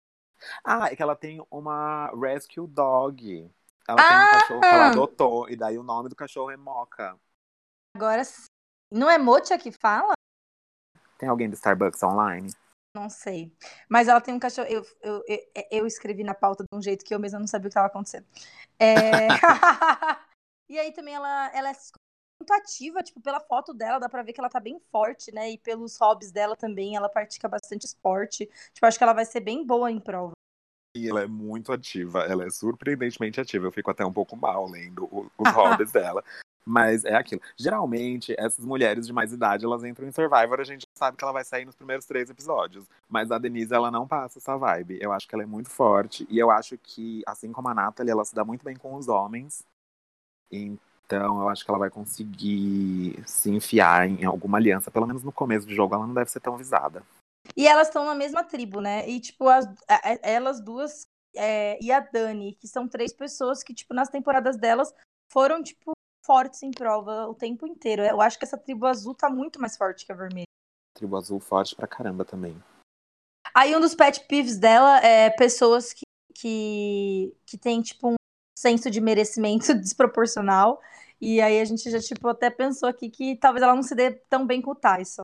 ah, é que ela tem uma rescue dog. Ela ah! tem um cachorro que ela adotou, e daí o nome do cachorro é Moca. Agora Não é Mocha que fala? Tem alguém do Starbucks online? Não sei. Mas ela tem um cachorro. Eu, eu, eu, eu escrevi na pauta de um jeito que eu mesma não sabia o que estava acontecendo. É... e aí também ela, ela é muito ativa, tipo, pela foto dela, dá pra ver que ela tá bem forte, né? E pelos hobbies dela também, ela pratica bastante esporte. Tipo, acho que ela vai ser bem boa em prova. E ela é muito ativa, ela é surpreendentemente ativa. Eu fico até um pouco mal lendo os hobbies dela. Mas é aquilo. Geralmente, essas mulheres de mais idade, elas entram em Survivor, a gente sabe que ela vai sair nos primeiros três episódios. Mas a Denise, ela não passa essa vibe. Eu acho que ela é muito forte. E eu acho que, assim como a Natalie, ela se dá muito bem com os homens. Então, eu acho que ela vai conseguir se enfiar em alguma aliança. Pelo menos no começo do jogo, ela não deve ser tão visada. E elas estão na mesma tribo, né? E, tipo, as, elas duas é, e a Dani, que são três pessoas que, tipo, nas temporadas delas foram, tipo, fortes em prova o tempo inteiro. Eu acho que essa tribo azul tá muito mais forte que a vermelha. Tribo azul forte pra caramba também. Aí um dos pet peeves dela é pessoas que, que, que tem, tipo, senso de merecimento desproporcional. E aí a gente já, tipo, até pensou aqui que talvez ela não se dê tão bem com o Tyson.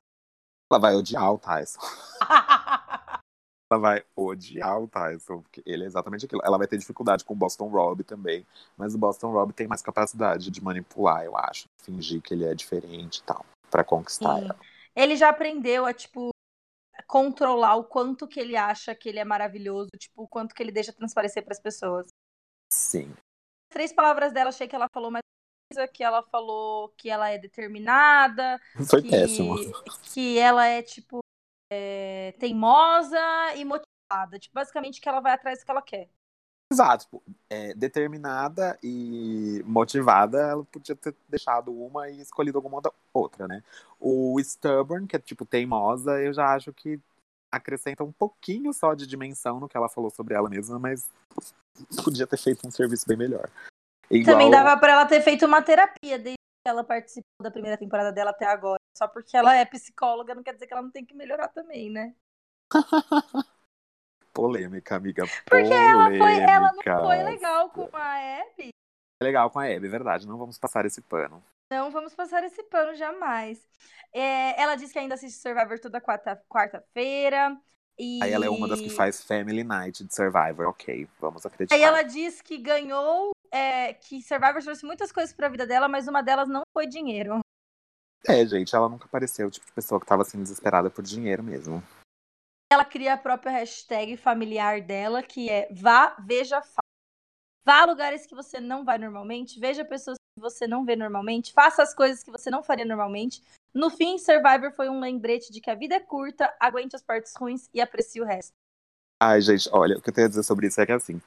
Ela vai odiar o Tyson. ela vai odiar o Tyson, porque ele é exatamente aquilo. Ela vai ter dificuldade com o Boston Rob também, mas o Boston Rob tem mais capacidade de manipular, eu acho. Fingir que ele é diferente e tal, para conquistar Sim. ela. Ele já aprendeu a, tipo, controlar o quanto que ele acha que ele é maravilhoso, tipo, o quanto que ele deixa transparecer para as pessoas. Sim. Três palavras dela, achei que ela falou mais que ela falou que ela é determinada. Foi que, péssimo. Que ela é, tipo, é, teimosa e motivada. Tipo, basicamente que ela vai atrás do que ela quer. Exato. Tipo, é, determinada e motivada, ela podia ter deixado uma e escolhido alguma outra, né? O stubborn, que é tipo teimosa, eu já acho que acrescenta um pouquinho só de dimensão no que ela falou sobre ela mesma, mas podia ter feito um serviço bem melhor. Igual... Também dava para ela ter feito uma terapia desde que ela participou da primeira temporada dela até agora. Só porque ela é psicóloga não quer dizer que ela não tem que melhorar também, né? polêmica, amiga. Porque ela, foi, ela não foi legal com a Abby. Legal com a Abby, verdade. Não vamos passar esse pano. Não vamos passar esse pano jamais. É, ela diz que ainda assiste Survivor toda quarta-feira. E... Aí ela é uma das que faz Family Night de Survivor, ok, vamos acreditar. Aí ela diz que ganhou, é, que Survivor trouxe muitas coisas pra vida dela, mas uma delas não foi dinheiro. É, gente, ela nunca pareceu o tipo de pessoa que tava assim desesperada por dinheiro mesmo. Ela cria a própria hashtag familiar dela, que é vá, veja, faça. Vá a lugares que você não vai normalmente, veja pessoas que você não vê normalmente, faça as coisas que você não faria normalmente. No fim, Survivor foi um lembrete de que a vida é curta, aguente as partes ruins e aprecie o resto. Ai, gente, olha, o que eu tenho a dizer sobre isso é que assim,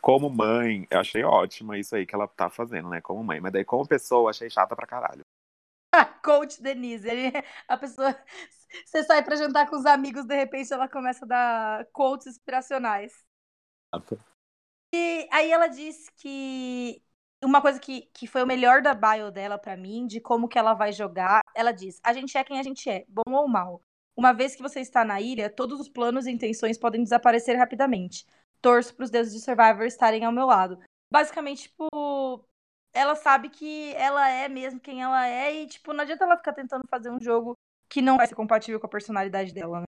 como mãe, eu achei ótima isso aí que ela tá fazendo, né? Como mãe. Mas daí, como pessoa, achei chata pra caralho. Coach Denise. Ele, a pessoa. Você sai pra jantar com os amigos, de repente ela começa a dar quotes inspiracionais. E aí ela diz que uma coisa que, que foi o melhor da bio dela para mim, de como que ela vai jogar, ela diz: a gente é quem a gente é, bom ou mal. Uma vez que você está na ilha, todos os planos e intenções podem desaparecer rapidamente. Torço para os deuses de Survivor estarem ao meu lado. Basicamente, tipo, ela sabe que ela é mesmo quem ela é e, tipo, não adianta ela ficar tentando fazer um jogo que não vai ser compatível com a personalidade dela, né?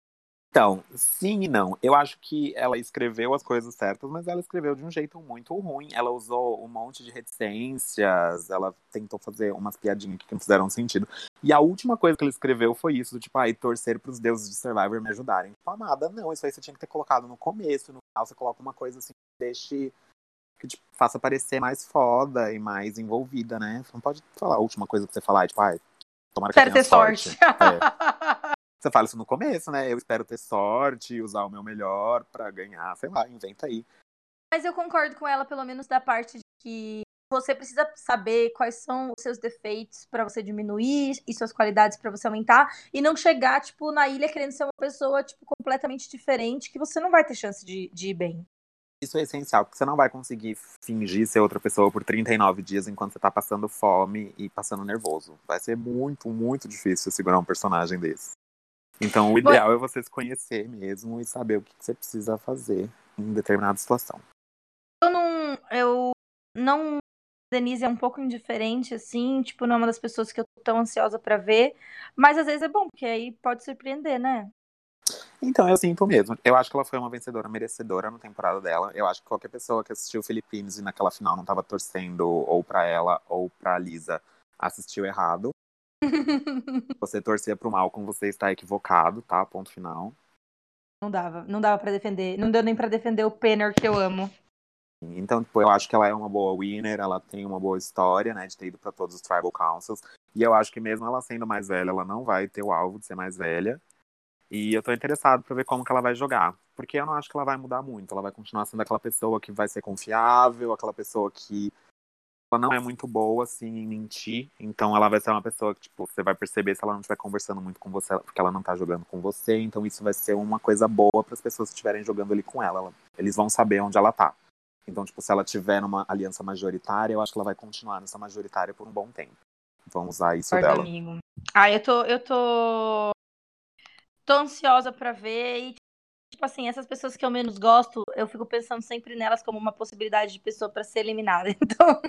Então, sim e não. Eu acho que ela escreveu as coisas certas, mas ela escreveu de um jeito muito ruim. Ela usou um monte de reticências, ela tentou fazer umas piadinhas que não fizeram sentido. E a última coisa que ela escreveu foi isso, do tipo, ai, torcer pros deuses de Survivor me ajudarem. Tipo, amada, não, isso aí você tinha que ter colocado no começo, no final você coloca uma coisa assim, que deixe que te faça parecer mais foda e mais envolvida, né? Você não pode falar a última coisa que você falar, tipo, ai, tomara que Quero tenha ter sorte. sorte. É. Você fala isso no começo, né? Eu espero ter sorte, usar o meu melhor para ganhar, sei lá, inventa aí. Mas eu concordo com ela, pelo menos da parte de que você precisa saber quais são os seus defeitos para você diminuir e suas qualidades para você aumentar e não chegar tipo na ilha querendo ser uma pessoa tipo completamente diferente que você não vai ter chance de, de ir bem. Isso é essencial, porque você não vai conseguir fingir ser outra pessoa por 39 dias enquanto você tá passando fome e passando nervoso. Vai ser muito, muito difícil segurar um personagem desse. Então, o ideal é você se conhecer mesmo e saber o que você precisa fazer em determinada situação. Eu não. Eu não. Denise é um pouco indiferente, assim, tipo, não é uma das pessoas que eu tô tão ansiosa para ver. Mas às vezes é bom, porque aí pode surpreender, né? Então, eu sinto mesmo. Eu acho que ela foi uma vencedora merecedora na temporada dela. Eu acho que qualquer pessoa que assistiu Filipinos e naquela final não tava torcendo ou para ela ou pra Lisa assistiu errado. você torcia pro Malcolm, você está equivocado, tá? Ponto final. Não dava, não dava para defender. Não deu nem para defender o Penner que eu amo. Então, tipo, eu acho que ela é uma boa winner, ela tem uma boa história, né, de ter ido para todos os Tribal Councils. E eu acho que mesmo ela sendo mais velha, ela não vai ter o alvo de ser mais velha. E eu tô interessado para ver como que ela vai jogar. Porque eu não acho que ela vai mudar muito. Ela vai continuar sendo aquela pessoa que vai ser confiável, aquela pessoa que ela não é muito boa, assim, em mentir. Então ela vai ser uma pessoa que, tipo, você vai perceber se ela não estiver conversando muito com você, porque ela não tá jogando com você. Então isso vai ser uma coisa boa para as pessoas que estiverem jogando ali com ela. Eles vão saber onde ela tá. Então, tipo, se ela tiver numa aliança majoritária, eu acho que ela vai continuar nessa majoritária por um bom tempo. Vamos usar isso dela. amigo. Ah, eu tô, eu tô, tô ansiosa para ver e tipo assim, essas pessoas que eu menos gosto, eu fico pensando sempre nelas como uma possibilidade de pessoa para ser eliminada. Então,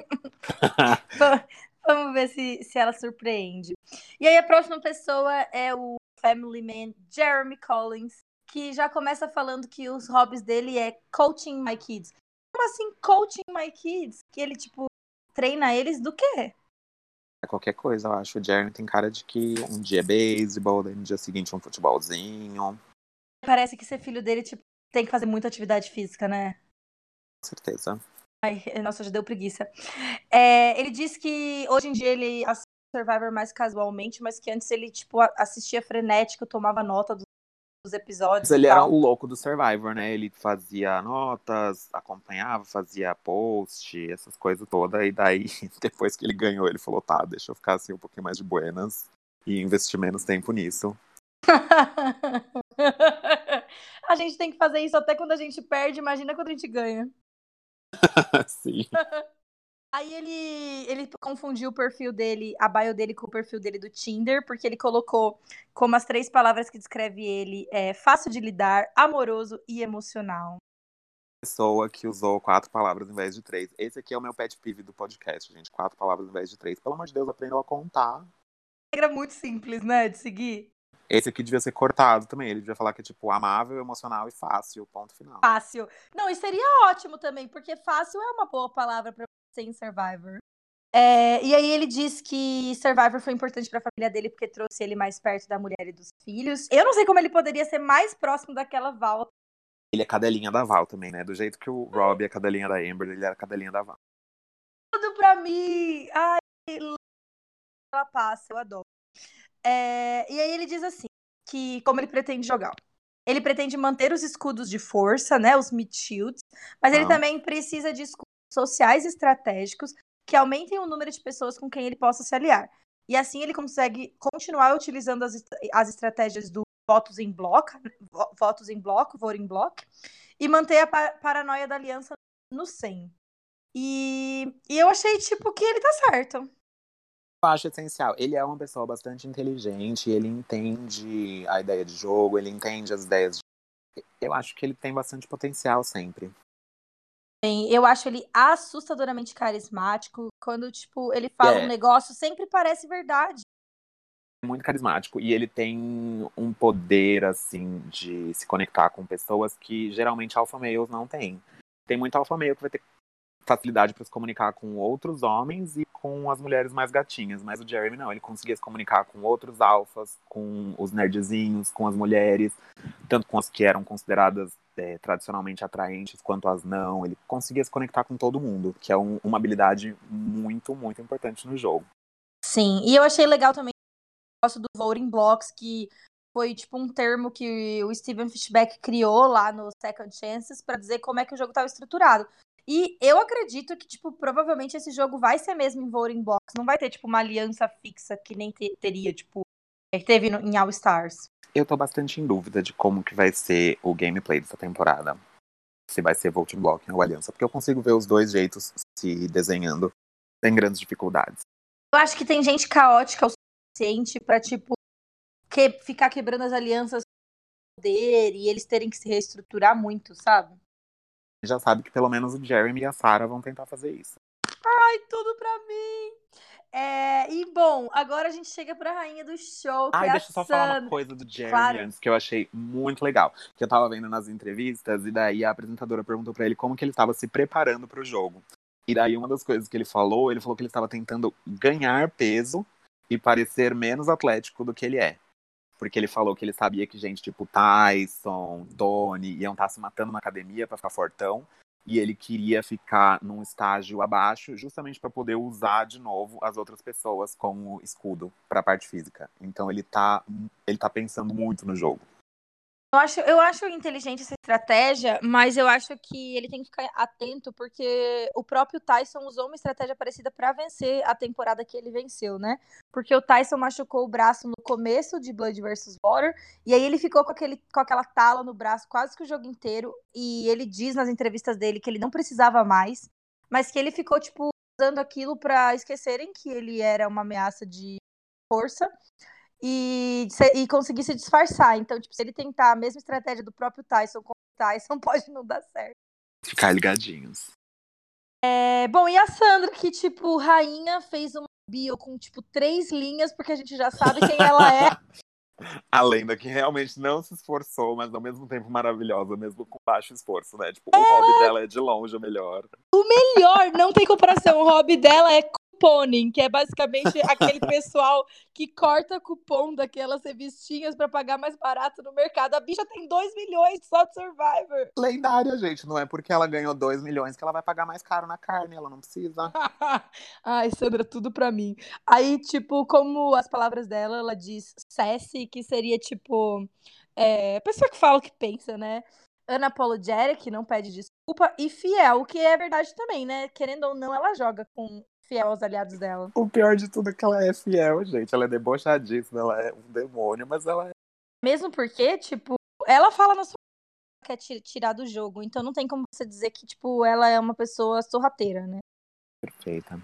vamos ver se, se ela surpreende. E aí a próxima pessoa é o Family Man Jeremy Collins, que já começa falando que os hobbies dele é coaching my kids. Como assim coaching my kids? Que ele tipo treina eles do quê? É qualquer coisa, eu acho. O Jeremy tem cara de que um dia é beisebol, daí no dia seguinte um futebolzinho. Parece que ser filho dele, tipo, tem que fazer muita atividade física, né? Com certeza. Ai, nossa, já deu preguiça. É, ele disse que hoje em dia ele assiste Survivor mais casualmente, mas que antes ele, tipo, assistia frenético, tomava nota dos, episódios. Mas ele era o louco do Survivor, né? Ele fazia notas, acompanhava, fazia post, essas coisas todas. E daí, depois que ele ganhou, ele falou: tá, deixa eu ficar assim um pouquinho mais de buenas e investir menos tempo nisso. a gente tem que fazer isso até quando a gente perde, imagina quando a gente ganha. Sim. Aí ele, ele confundiu o perfil dele, a bio dele com o perfil dele do Tinder, porque ele colocou como as três palavras que descreve ele é fácil de lidar, amoroso e emocional. pessoa que usou quatro palavras em vez de três. Esse aqui é o meu pet peeve do podcast, gente. Quatro palavras em vez de três. Pelo amor de Deus, aprendam a contar. Regra muito simples, né? De seguir. Esse aqui devia ser cortado também. Ele devia falar que é tipo amável, emocional e fácil. Ponto final. Fácil. Não, e seria ótimo também, porque fácil é uma boa palavra pra você em Survivor. É, e aí ele diz que Survivor foi importante pra família dele porque trouxe ele mais perto da mulher e dos filhos. Eu não sei como ele poderia ser mais próximo daquela Val. Ele é cadelinha da Val também, né? Do jeito que o Rob é cadelinha da Amber, ele era cadelinha da Val. Tudo pra mim! Ai, ela passa, eu adoro. É, e aí ele diz assim, que como ele pretende jogar. Ele pretende manter os escudos de força, né, os Meat Shields, mas ele Ah. também precisa de escudos sociais estratégicos que aumentem o número de pessoas com quem ele possa se aliar. E assim ele consegue continuar utilizando as, as estratégias do votos em bloco, vo- votos em bloco, vote em bloco, e manter a pa- paranoia da aliança no 100. E, e eu achei, tipo, que ele tá certo. Eu acho essencial. Ele é uma pessoa bastante inteligente, ele entende a ideia de jogo, ele entende as ideias. De... Eu acho que ele tem bastante potencial sempre. Bem, Eu acho ele assustadoramente carismático. Quando, tipo, ele fala É. um negócio, sempre parece verdade. É muito carismático e ele tem um poder assim de se conectar com pessoas que geralmente alpha males não têm. Tem muito alpha male que vai ter facilidade para se comunicar com outros homens e com as mulheres mais gatinhas, mas o Jeremy não, ele conseguia se comunicar com outros alfas, com os nerdzinhos, com as mulheres, tanto com as que eram consideradas é, tradicionalmente atraentes quanto as não. Ele conseguia se conectar com todo mundo, que é um- uma habilidade muito, muito importante no jogo. Sim, e eu achei legal também o negócio do voting blocks, que foi tipo um termo que o Steven Fishback criou lá no Second Chances para dizer como é que o jogo estava estruturado. E eu acredito que, tipo, provavelmente esse jogo vai ser mesmo em voting blocks. Não vai ter, tipo, uma aliança fixa que nem te- teria, tipo, que teve no- em All Stars. Eu tô bastante em dúvida de como que vai ser o gameplay dessa temporada. Se vai ser Voting Block ou Aliança, porque eu consigo ver os dois jeitos se desenhando sem grandes dificuldades. Eu acho que tem gente caótica o suficiente pra, tipo, que- ficar quebrando as alianças com poder e eles terem que se reestruturar muito, sabe? Já sabe que pelo menos o Jeremy e a Sarah vão tentar fazer isso. Ai, tudo pra mim! É, e bom, agora a gente chega pra rainha do show, Ai, é deixa eu só falar uma Sandra. coisa do Jeremy Claro. antes, que eu achei muito legal. Que eu tava vendo nas entrevistas, e daí a apresentadora perguntou pra ele como que ele estava se preparando pro jogo. E daí uma das coisas que ele falou, ele falou que ele estava tentando ganhar peso e parecer menos atlético do que ele é. Porque ele falou que ele sabia que gente tipo Tyson, Tony iam estar se matando na academia pra ficar fortão. E ele queria ficar num estágio abaixo, justamente pra poder usar de novo as outras pessoas como escudo pra parte física. Então ele tá, ele tá pensando muito no jogo. Eu acho, eu acho inteligente essa estratégia, mas eu acho que ele tem que ficar atento, porque o próprio Tyson usou uma estratégia parecida pra vencer a temporada que ele venceu, né? Porque o Tyson machucou o braço no começo de Blood vs. Water, e aí ele ficou com, aquele, com aquela tala no braço quase que o jogo inteiro, e ele diz nas entrevistas dele que ele não precisava mais, mas que ele ficou, tipo, usando aquilo pra esquecerem que ele era uma ameaça de força e, e conseguir se disfarçar. Então, tipo, se ele tentar a mesma estratégia do próprio Tyson com o Tyson, pode não dar certo. Ficar ligadinhos. É, bom, e a Sandra, que, tipo, rainha, fez uma bio com, tipo, três linhas, porque a gente já sabe quem ela é. A lenda que realmente não se esforçou, mas ao mesmo tempo maravilhosa, mesmo com baixo esforço, né? Tipo, o hobby dela é de longe o melhor. Melhor, não tem comparação. O hobby dela é couponing, que é basicamente aquele pessoal que corta cupom daquelas revistinhas pra pagar mais barato no mercado. A bicha tem 2 milhões só de Survivor. Lendária, gente. Não é porque ela ganhou 2 milhões que ela vai pagar mais caro na carne, ela não precisa. Ai, Sandra, tudo pra mim. Aí, tipo, como as palavras dela, ela diz sassy, que seria, tipo, é, pessoa que fala o que pensa, né? Unapologetic, não pede desculpa, e fiel, que é verdade também, né? Querendo ou não, ela joga com fiel aos aliados dela. O pior de tudo é que ela é fiel, gente. Ela é debochadíssima, ela é um demônio, mas ela é. Mesmo porque, tipo, ela fala na sua que quer ti- tirar do jogo, então não tem como você dizer que, tipo, ela é uma pessoa sorrateira, né? Perfeita.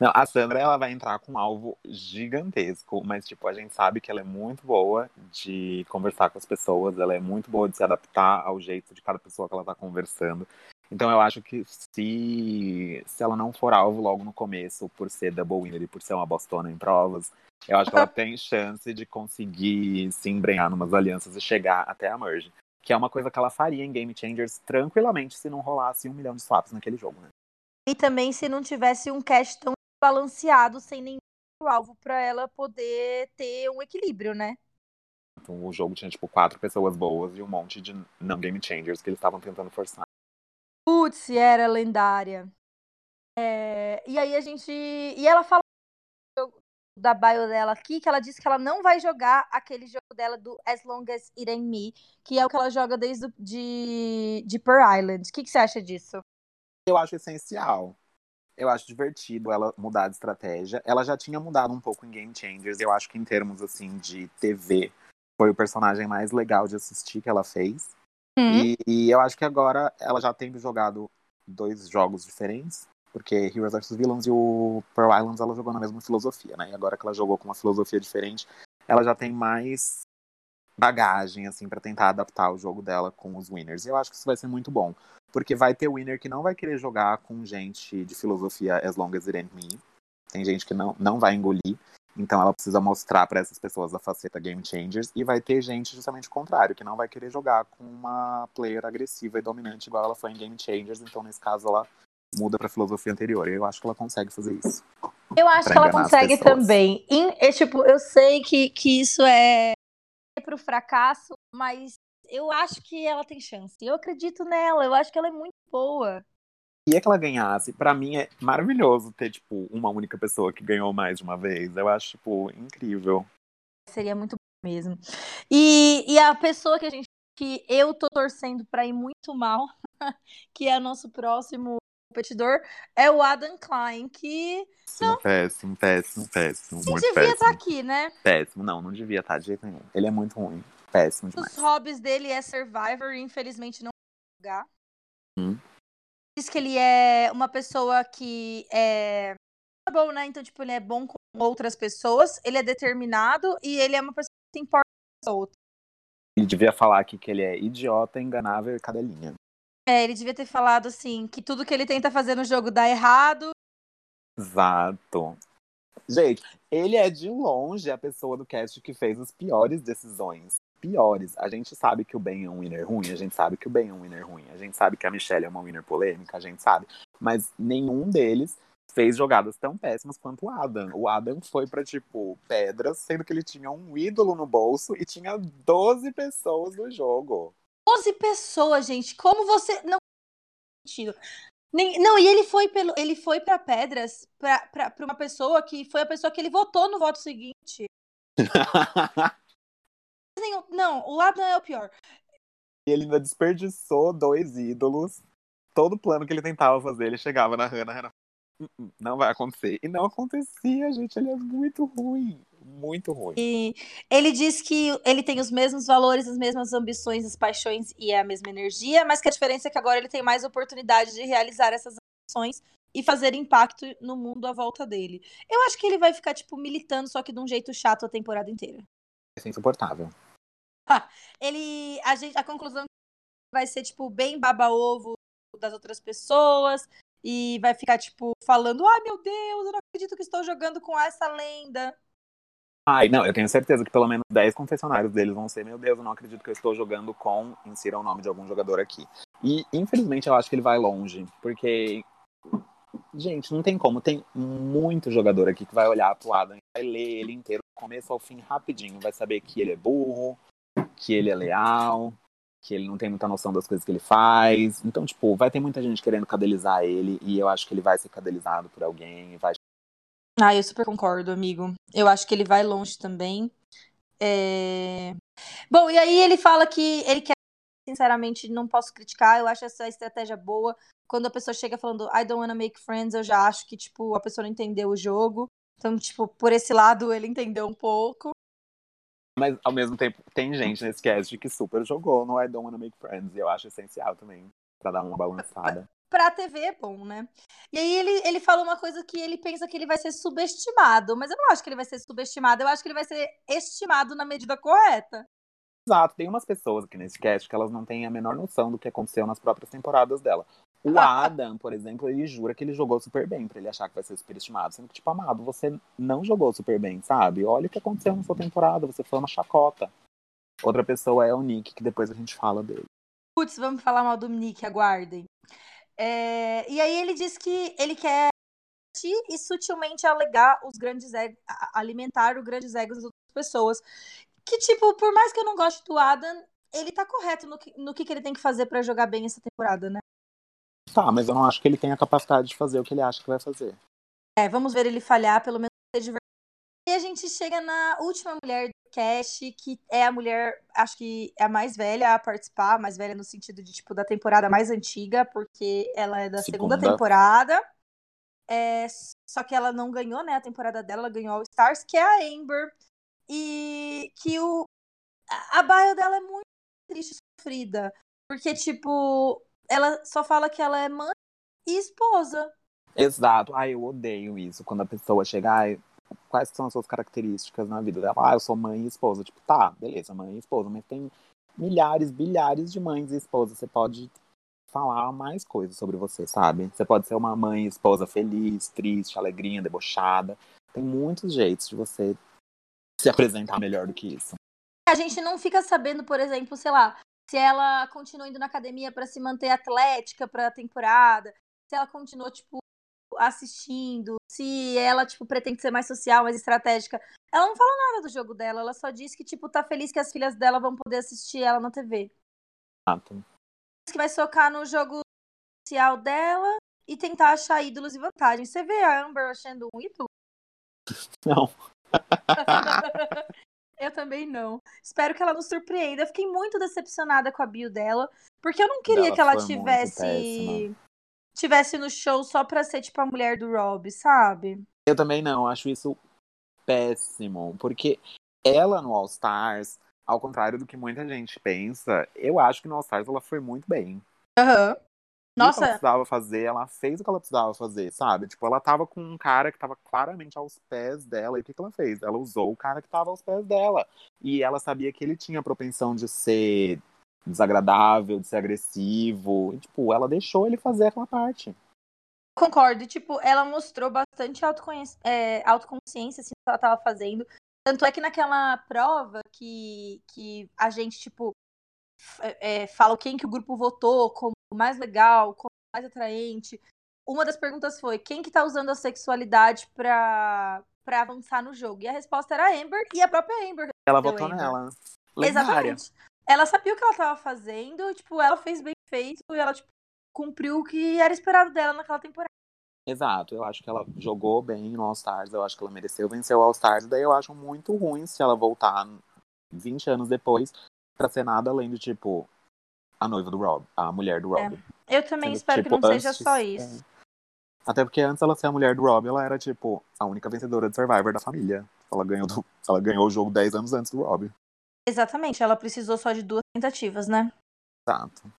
Não, a Sandra ela vai entrar com um alvo gigantesco, mas tipo, a gente sabe que ela é muito boa de conversar com as pessoas, ela é muito boa de se adaptar ao jeito de cada pessoa que ela tá conversando. Então eu acho que se, se ela não for alvo logo no começo, por ser double winner e por ser uma bostona em provas, eu acho que ela tem chance de conseguir se embrenhar numas alianças e chegar até a merge. Que é uma coisa que ela faria em Game Changers tranquilamente se não rolasse um milhão de swaps naquele jogo, né? E também se não tivesse um cast tão balanceado, sem nenhum alvo para ela poder ter um equilíbrio, né? Então, o jogo tinha, tipo, quatro pessoas boas e um monte de não game changers que eles estavam tentando forçar. Putz, era lendária. É, e aí a gente. E ela fala da bio dela aqui que ela disse que ela não vai jogar aquele jogo dela do As Long as It Ain't Me, que é o que ela joga desde de, de Per Island. O que, que você acha disso? Eu acho essencial. Eu acho divertido ela mudar de estratégia. Ela já tinha mudado um pouco em Game Changers. Eu acho que em termos assim de TV foi o personagem mais legal de assistir que ela fez. Uhum. E, e, eu acho que agora ela já tem jogado dois jogos diferentes, porque Heroes vs Villains e o Pearl Islands ela jogou na mesma filosofia, né? E agora que ela jogou com uma filosofia diferente, ela já tem mais bagagem assim para tentar adaptar o jogo dela com os winners. E eu acho que isso vai ser muito bom, porque vai ter winner que não vai querer jogar com gente de filosofia as long as it ain't me. Tem gente que não, não vai engolir. Então ela precisa mostrar para essas pessoas a faceta Game Changers e vai ter gente justamente o contrário, que não vai querer jogar com uma player agressiva e dominante igual ela foi em Game Changers, então nesse caso ela muda para filosofia anterior. Eu acho que ela consegue fazer isso. Eu acho que ela consegue também. Em, é, tipo, eu sei que, que isso é para o fracasso, mas eu acho que ela tem chance. Eu acredito nela, eu acho que ela é muito boa queria que ela ganhasse. Para mim é maravilhoso ter, tipo, uma única pessoa que ganhou mais de uma vez. Eu acho, tipo, incrível. Seria muito bom mesmo. E, e a pessoa que a gente que eu tô torcendo para ir muito mal, que é nosso próximo competidor, é o Adam Klein, que. Não... Péssimo, péssimo, péssimo. Não devia estar tá aqui, né? Péssimo, não, não devia estar tá de jeito nenhum. Ele é muito ruim. Péssimo demais. Os hobbies dele é Survivor e infelizmente não jogar. Hum diz que ele é uma pessoa que é bom, né? Então, tipo, ele é bom com outras pessoas, ele é determinado e ele é uma pessoa que se importa com outras. Ele devia falar aqui que ele é idiota, enganável e cadelinha. É, ele devia ter falado assim, que tudo que ele tenta fazer no jogo dá errado. Exato. Gente, ele é de longe a pessoa do cast que fez as piores decisões piores. A gente sabe que o Ben é um winner ruim, a gente sabe que o Ben é um winner ruim, a gente sabe que a Michelle é uma winner polêmica, a gente sabe. Mas nenhum deles fez jogadas tão péssimas quanto o Adam. O Adam foi para tipo pedras, sendo que ele tinha um ídolo no bolso e tinha 12 pessoas no jogo. 12 pessoas, gente. Como você não nem, não, e ele foi pelo, ele foi para pedras para uma pessoa que foi a pessoa que ele votou no voto seguinte. nenhum. Não, o Adam é o pior. E ele ainda desperdiçou dois ídolos. Todo plano que ele tentava fazer, ele chegava na Hannah, Hannah hum, hum, não vai acontecer. E não acontecia, gente. Ele é muito ruim. Muito ruim. E ele diz que ele tem os mesmos valores, as mesmas ambições, as paixões e a mesma energia, mas que a diferença é que agora ele tem mais oportunidade de realizar essas ambições e fazer impacto no mundo à volta dele. Eu acho que ele vai ficar, tipo, militando, só que de um jeito chato a temporada inteira. Vai ser insuportável. ele. A, gente, a conclusão vai ser, tipo, bem baba-ovo das outras pessoas. E vai ficar, tipo, falando: ai meu Deus, eu não acredito que estou jogando com essa lenda. Ai, não, eu tenho certeza que pelo menos 10 confessionários deles vão ser: meu Deus, eu não acredito que eu estou jogando com. Insira o nome de algum jogador aqui. E, infelizmente, eu acho que ele vai longe, porque. Gente, não tem como. Tem muito jogador aqui que vai olhar pro Adam vai ler ele inteiro, do começo ao fim, rapidinho. Vai saber que ele é burro, que ele é leal, que ele não tem muita noção das coisas que ele faz. Então, tipo, vai ter muita gente querendo cadelizar ele e eu acho que ele vai ser cadelizado por alguém vai. Ah, eu super concordo, amigo. Eu acho que ele vai longe também. É... Bom, e aí ele fala que ele quer, sinceramente, não posso criticar, eu acho essa estratégia boa. Quando a pessoa chega falando I don't wanna make friends, eu já acho que, tipo, a pessoa não entendeu o jogo. Então, tipo, por esse lado ele entendeu um pouco. Mas ao mesmo tempo, tem gente nesse cast que super jogou no I Don't Wanna Make Friends. E eu acho essencial também, pra dar uma balançada. Pra TV é bom, né? E aí ele, ele fala uma coisa que ele pensa que ele vai ser subestimado. Mas eu não acho que ele vai ser subestimado, eu acho que ele vai ser estimado na medida correta. Exato, tem umas pessoas aqui nesse cast que elas não têm a menor noção do que aconteceu nas próprias temporadas dela. O Adam, por exemplo, ele jura que ele jogou super bem pra ele achar que vai ser superestimado. Sendo que, tipo, amado, você não jogou super bem, sabe? Olha o que aconteceu na sua temporada, você foi uma chacota. Outra pessoa é o Nick, que depois a gente fala dele. Putz, vamos falar mal do Nick, aguardem. É, e aí ele diz que ele quer e sutilmente alegar os grandes egos, alimentar os grandes egos das outras pessoas. Que, tipo, por mais que eu não goste do Adam, ele tá correto no que, no que, que ele tem que fazer para jogar bem essa temporada, né? Tá, mas eu não acho que ele tem a capacidade de fazer o que ele acha que vai fazer. É, vamos ver ele falhar, pelo menos ser divertido. E a gente chega na última mulher do cast, que é a mulher, acho que é a mais velha a participar, mais velha no sentido de, tipo, da temporada mais antiga, porque ela é da segunda, segunda temporada. É, só que ela não ganhou, né, a temporada dela, ela ganhou All Stars, que é a Amber. E que o, a bio dela é muito triste e sofrida. Porque, tipo, ela só fala que ela é mãe e esposa. Exato. Ai, eu odeio isso. Quando a pessoa chega, ai, quais são as suas características na vida dela? Ah, eu sou mãe e esposa. Tipo, tá, beleza, mãe e esposa. Mas tem milhares, bilhares de mães e esposas. Você pode falar mais coisas sobre você, sabe? Você pode ser uma mãe e esposa feliz, triste, alegrinha, debochada. Tem muitos jeitos de você se apresentar melhor do que isso. A gente não fica sabendo, por exemplo, sei lá, se ela continua indo na academia para se manter atlética para a temporada, se ela continua tipo assistindo, se ela tipo pretende ser mais social, mais estratégica. Ela não fala nada do jogo dela, ela só diz que tipo tá feliz que as filhas dela vão poder assistir ela na TV. Exato. Que vai socar no jogo social dela e tentar achar ídolos e vantagens. Você vê a Amber achando um ídolo? Não. Eu também não. Espero que ela nos surpreenda. Eu fiquei muito decepcionada com a bio dela, porque eu não queria ela que ela tivesse tivesse no show só pra ser tipo a mulher do Rob, sabe? Eu também não, acho isso péssimo, porque ela no All Stars, ao contrário do que muita gente pensa, eu acho que no All Stars ela foi muito bem. Aham. Uhum. Nossa. O que ela precisava fazer, ela fez o que ela precisava fazer, sabe? Tipo, ela tava com um cara que tava claramente aos pés dela. E o que, que ela fez? Ela usou o cara que tava aos pés dela. E ela sabia que ele tinha a propensão de ser desagradável, de ser agressivo. E, tipo, ela deixou ele fazer aquela parte. Concordo. Tipo, ela mostrou bastante é, autoconsciência, assim, que ela tava fazendo. Tanto é que naquela prova que, que a gente, tipo, é, fala quem que o grupo votou como mais legal, como mais atraente. Uma das perguntas foi quem que tá usando a sexualidade pra, pra avançar no jogo? E a resposta era a Amber e a própria Amber. Ela votou Amber. nela. Lendária. Exatamente. Ela sabia o que ela tava fazendo, tipo, ela fez bem feito e ela, tipo, cumpriu o que era esperado dela naquela temporada. Exato, eu acho que ela jogou bem no All Stars, eu acho que ela mereceu vencer o All Stars, daí eu acho muito ruim se ela voltar 20 anos depois pra ser nada além de, tipo, a noiva do Rob, a mulher do Rob. É. Eu também Sendo, espero tipo, que não antes, seja só isso. É... Até porque antes ela ser a mulher do Rob, ela era, tipo, a única vencedora de Survivor da família. Ela ganhou, do... ela ganhou o jogo 10 anos antes do Rob. Exatamente, ela precisou só de duas tentativas, né? Exato.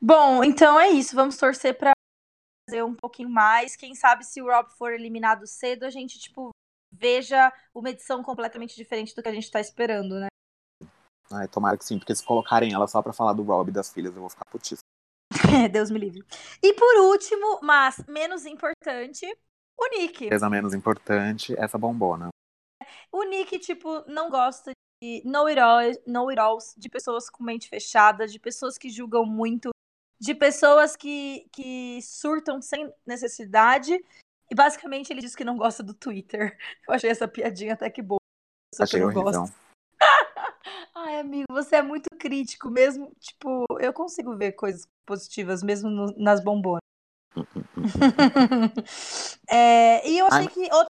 Bom, então é isso. Vamos torcer pra fazer um pouquinho mais. Quem sabe se o Rob for eliminado cedo, a gente, tipo, veja uma edição completamente diferente do que a gente tá esperando, né? Ai, tomara que sim, porque se colocarem ela só pra falar do Rob e das filhas, eu vou ficar putíssimo. Deus me livre. E por último, mas menos importante, o Nick. Coisa menos importante, essa bombona. O Nick, tipo, não gosta de know it, all, know it alls, de pessoas com mente fechada, de pessoas que julgam muito, de pessoas que, que surtam sem necessidade. E basicamente ele diz que não gosta do Twitter. Eu achei essa piadinha até que boa. Achei horrível. Gosto. Amigo, você é muito crítico mesmo. Tipo, eu consigo ver coisas positivas mesmo no, nas bombonas. é, e eu achei Ai. que outra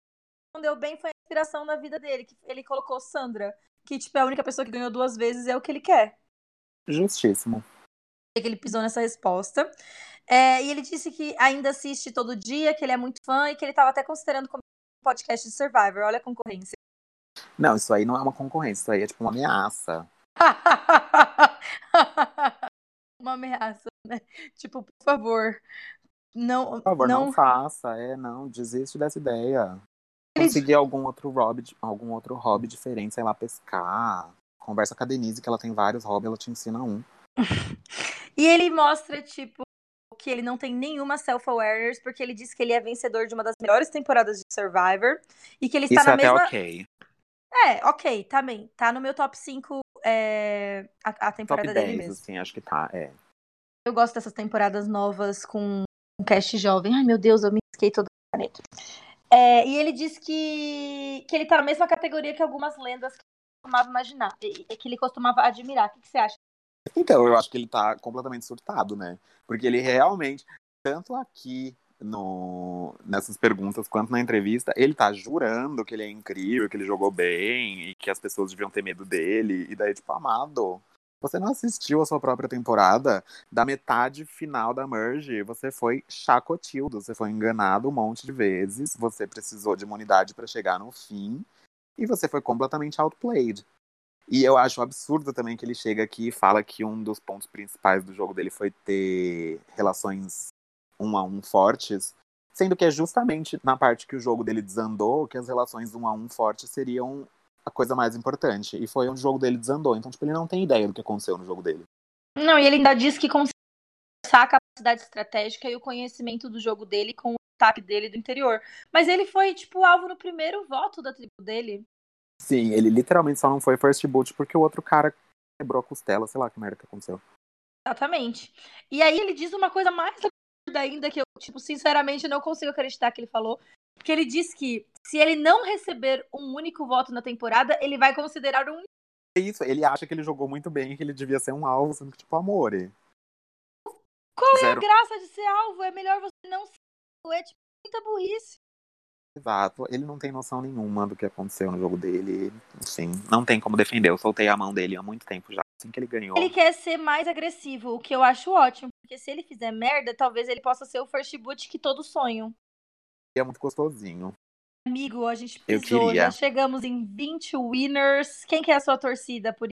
que deu bem foi a inspiração na vida dele, que ele colocou Sandra, que tipo, é a única pessoa que ganhou duas vezes, é o que ele quer. Justíssimo. Que ele pisou nessa resposta. É, e ele disse que ainda assiste todo dia, que ele é muito fã e que ele estava até considerando como um podcast de Survivor. Olha a concorrência. Não, isso aí não é uma concorrência, isso aí é tipo uma ameaça. uma ameaça, né? Tipo, por favor, não. Por favor, não, não faça, é, não, desiste dessa ideia. Conseguir algum outro hobby, algum outro hobby diferente, sei lá, pescar. Conversa com a Denise, que ela tem vários hobbies, ela te ensina um. e ele mostra, tipo, que ele não tem nenhuma self-awareness, porque ele disse que ele é vencedor de uma das melhores temporadas de Survivor e que ele está Isso na é até mesma. ok. É, ok, também. Tá no meu top 5 é, a, a Top temporada dele 10, mesmo. assim, acho que tá. É. Eu gosto dessas temporadas novas com um cast jovem. Ai, meu Deus, eu me esquei toda a caneta. É, e ele diz que, que ele tá na mesma categoria que algumas lendas que ele costumava imaginar, e- e que ele costumava admirar. O que, que você acha? Então, eu acho que ele tá completamente surtado, né? Porque ele realmente, tanto aqui no, nessas perguntas quanto na entrevista, ele tá jurando que ele é incrível, que ele jogou bem e que as pessoas deviam ter medo dele. E daí, tipo, amado, você não assistiu a sua própria temporada? Da metade final da Merge, você foi chacotildo, você foi enganado um monte de vezes, você precisou de imunidade pra chegar no fim e você foi completamente outplayed. E eu acho absurdo também que ele chega aqui e fala que um dos pontos principais do jogo dele foi ter relações um a um fortes, sendo que é justamente na parte que o jogo dele desandou que as relações um a um fortes seriam a coisa mais importante. E foi onde o jogo dele desandou. Então, tipo, ele não tem ideia do que aconteceu no jogo dele. Não, e ele ainda diz que consegue usar a capacidade estratégica e o conhecimento do jogo dele com o ataque dele do interior. Mas ele foi, tipo, alvo no primeiro voto da tribo dele. Sim, ele literalmente só não foi first boot porque o outro cara quebrou a costela, sei lá que merda que aconteceu. Exatamente. E aí ele diz uma coisa mais absurda ainda que eu, tipo, sinceramente não consigo acreditar que ele falou. Que ele diz que se ele não receber um único voto na temporada, ele vai considerar um. É isso, ele acha que ele jogou muito bem que ele devia ser um alvo, sendo que, tipo, amor. Qual é a Zero. graça de ser alvo? É melhor você não ser alvo. É tipo muita burrice. Exato, ele não tem noção nenhuma do que aconteceu no jogo dele. Enfim, não tem como defender. Eu soltei a mão dele há muito tempo já, assim que ele ganhou. Ele quer ser mais agressivo, o que eu acho ótimo. Porque se ele fizer merda, talvez ele possa ser o first boot que todos sonham. é muito gostosinho. Amigo, a gente Eu queria. já chegamos em 20 winners. Quem que é a sua torcida por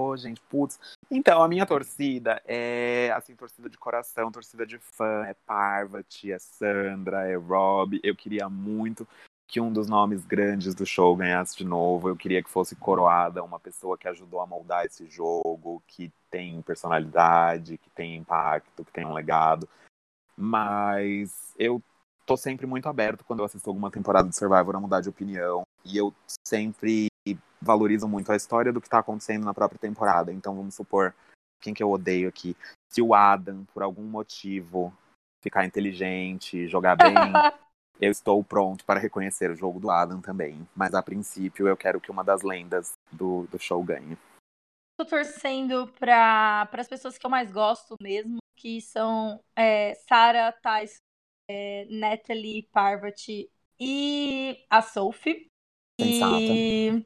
Ô, gente, putz. Então, a minha torcida é, assim, torcida de coração, torcida de fã. É Parvati, é Sandra, é Rob. Eu queria muito que um dos nomes grandes do show ganhasse de novo. Eu queria que fosse coroada uma pessoa que ajudou a moldar esse jogo, que tem personalidade, que tem impacto, que tem um legado. Mas eu tô sempre muito aberto quando eu assisto alguma temporada de Survivor a mudar de opinião. E eu sempre valorizo muito a história do que tá acontecendo na própria temporada. Então vamos supor, quem que eu odeio aqui? Se o Adam, por algum motivo, ficar inteligente, jogar bem, eu estou pronto para reconhecer o jogo do Adam também. Mas a princípio eu quero que uma das lendas do, do show ganhe. Tô torcendo para as pessoas que eu mais gosto mesmo, que são é, Sarah, Thais, é, Natalie, Parvati e a Sophie. E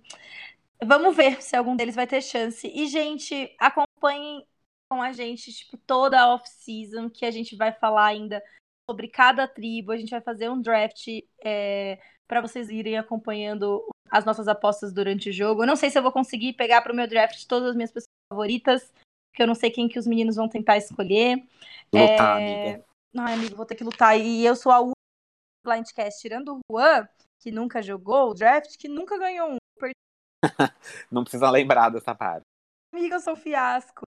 vamos ver se algum deles vai ter chance. E, gente, acompanhem com a gente, tipo, toda a off-season, que a gente vai falar ainda sobre cada tribo. A gente vai fazer um draft é, para vocês irem acompanhando as nossas apostas durante o jogo. Eu não sei se eu vou conseguir pegar para o meu draft todas as minhas pessoas favoritas, porque eu não sei quem que os meninos vão tentar escolher. Lutar, É, amiga. Ai, amigo, vou ter que lutar. E eu sou a blindcast, tirando o Juan, que nunca jogou o draft, que nunca ganhou um. Não precisa lembrar dessa parte. Amiga, eu sou um fiasco.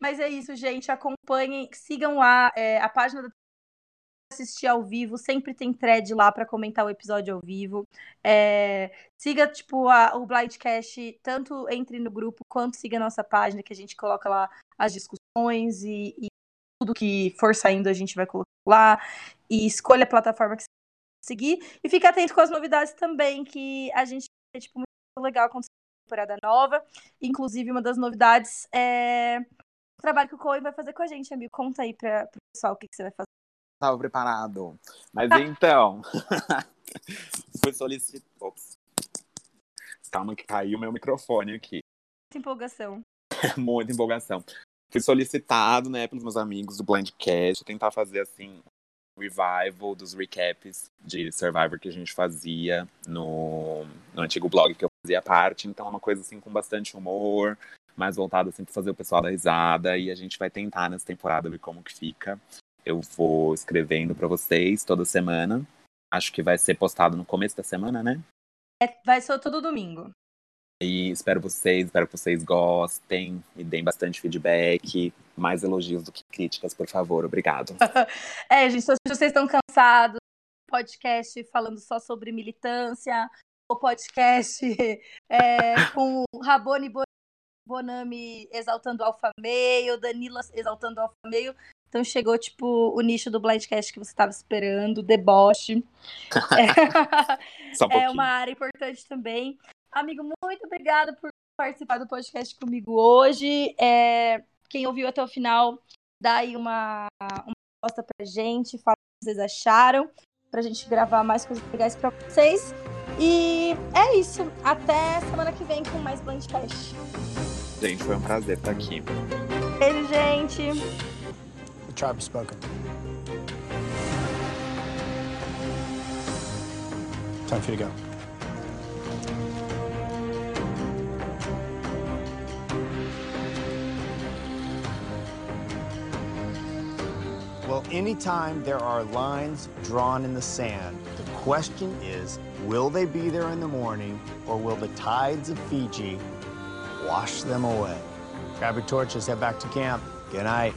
Mas é isso, gente. Acompanhem, sigam lá é, a página da assistir ao vivo, sempre tem thread lá para comentar o episódio ao vivo. É, siga, tipo, a, o Blindcast, tanto entre no grupo quanto siga a nossa página, que a gente coloca lá as discussões e, e tudo que for saindo a gente vai colocar lá. E escolha a plataforma que você seguir. E fique atento com as novidades também, que a gente é tipo, muito legal quando temporada nova. Inclusive, uma das novidades é o trabalho que o Coen vai fazer com a gente, amigo. Conta aí para o pessoal o que, que você vai fazer. Tava preparado. Mas então. Fui solicitar. Ops. Calma que caiu meu microfone aqui. Muita empolgação. Muita empolgação. Fui solicitado, né, pelos meus amigos do Blindcast, tentar fazer assim revival dos recaps de Survivor que a gente fazia no, no antigo blog que eu fazia parte. Então é uma coisa assim com bastante humor, mais voltada assim para fazer o pessoal dar risada e a gente vai tentar nessa temporada ver como que fica. Eu vou escrevendo para vocês toda semana. Acho que vai ser postado no começo da semana, né? É, vai ser todo domingo. E espero vocês, espero que vocês gostem, me deem bastante feedback, mais elogios do que críticas, por favor. Obrigado. é, gente, se vocês estão cansados, podcast falando só sobre militância, o podcast é, com Rabone Bonami exaltando o Alfa Meio, Danila exaltando o Alfa Meio. Então chegou, tipo, o nicho do Blindcast que você estava esperando, deboche. é, um é uma área importante também. Amigo, muito obrigada por participar do podcast comigo hoje. É, quem ouviu até o final, dá aí uma, uma resposta pra gente, fala o que vocês acharam, pra gente gravar mais coisas legais pra vocês. E é isso. Até semana que vem com mais Blindcast. Gente, foi um prazer estar aqui. Beijo, gente. The tribe spoken. Time for you to go. Well, anytime there are lines drawn in the sand, the question is, will they be there in the morning or will the tides of Fiji wash them away? Grab your torches, head back to camp. Good night.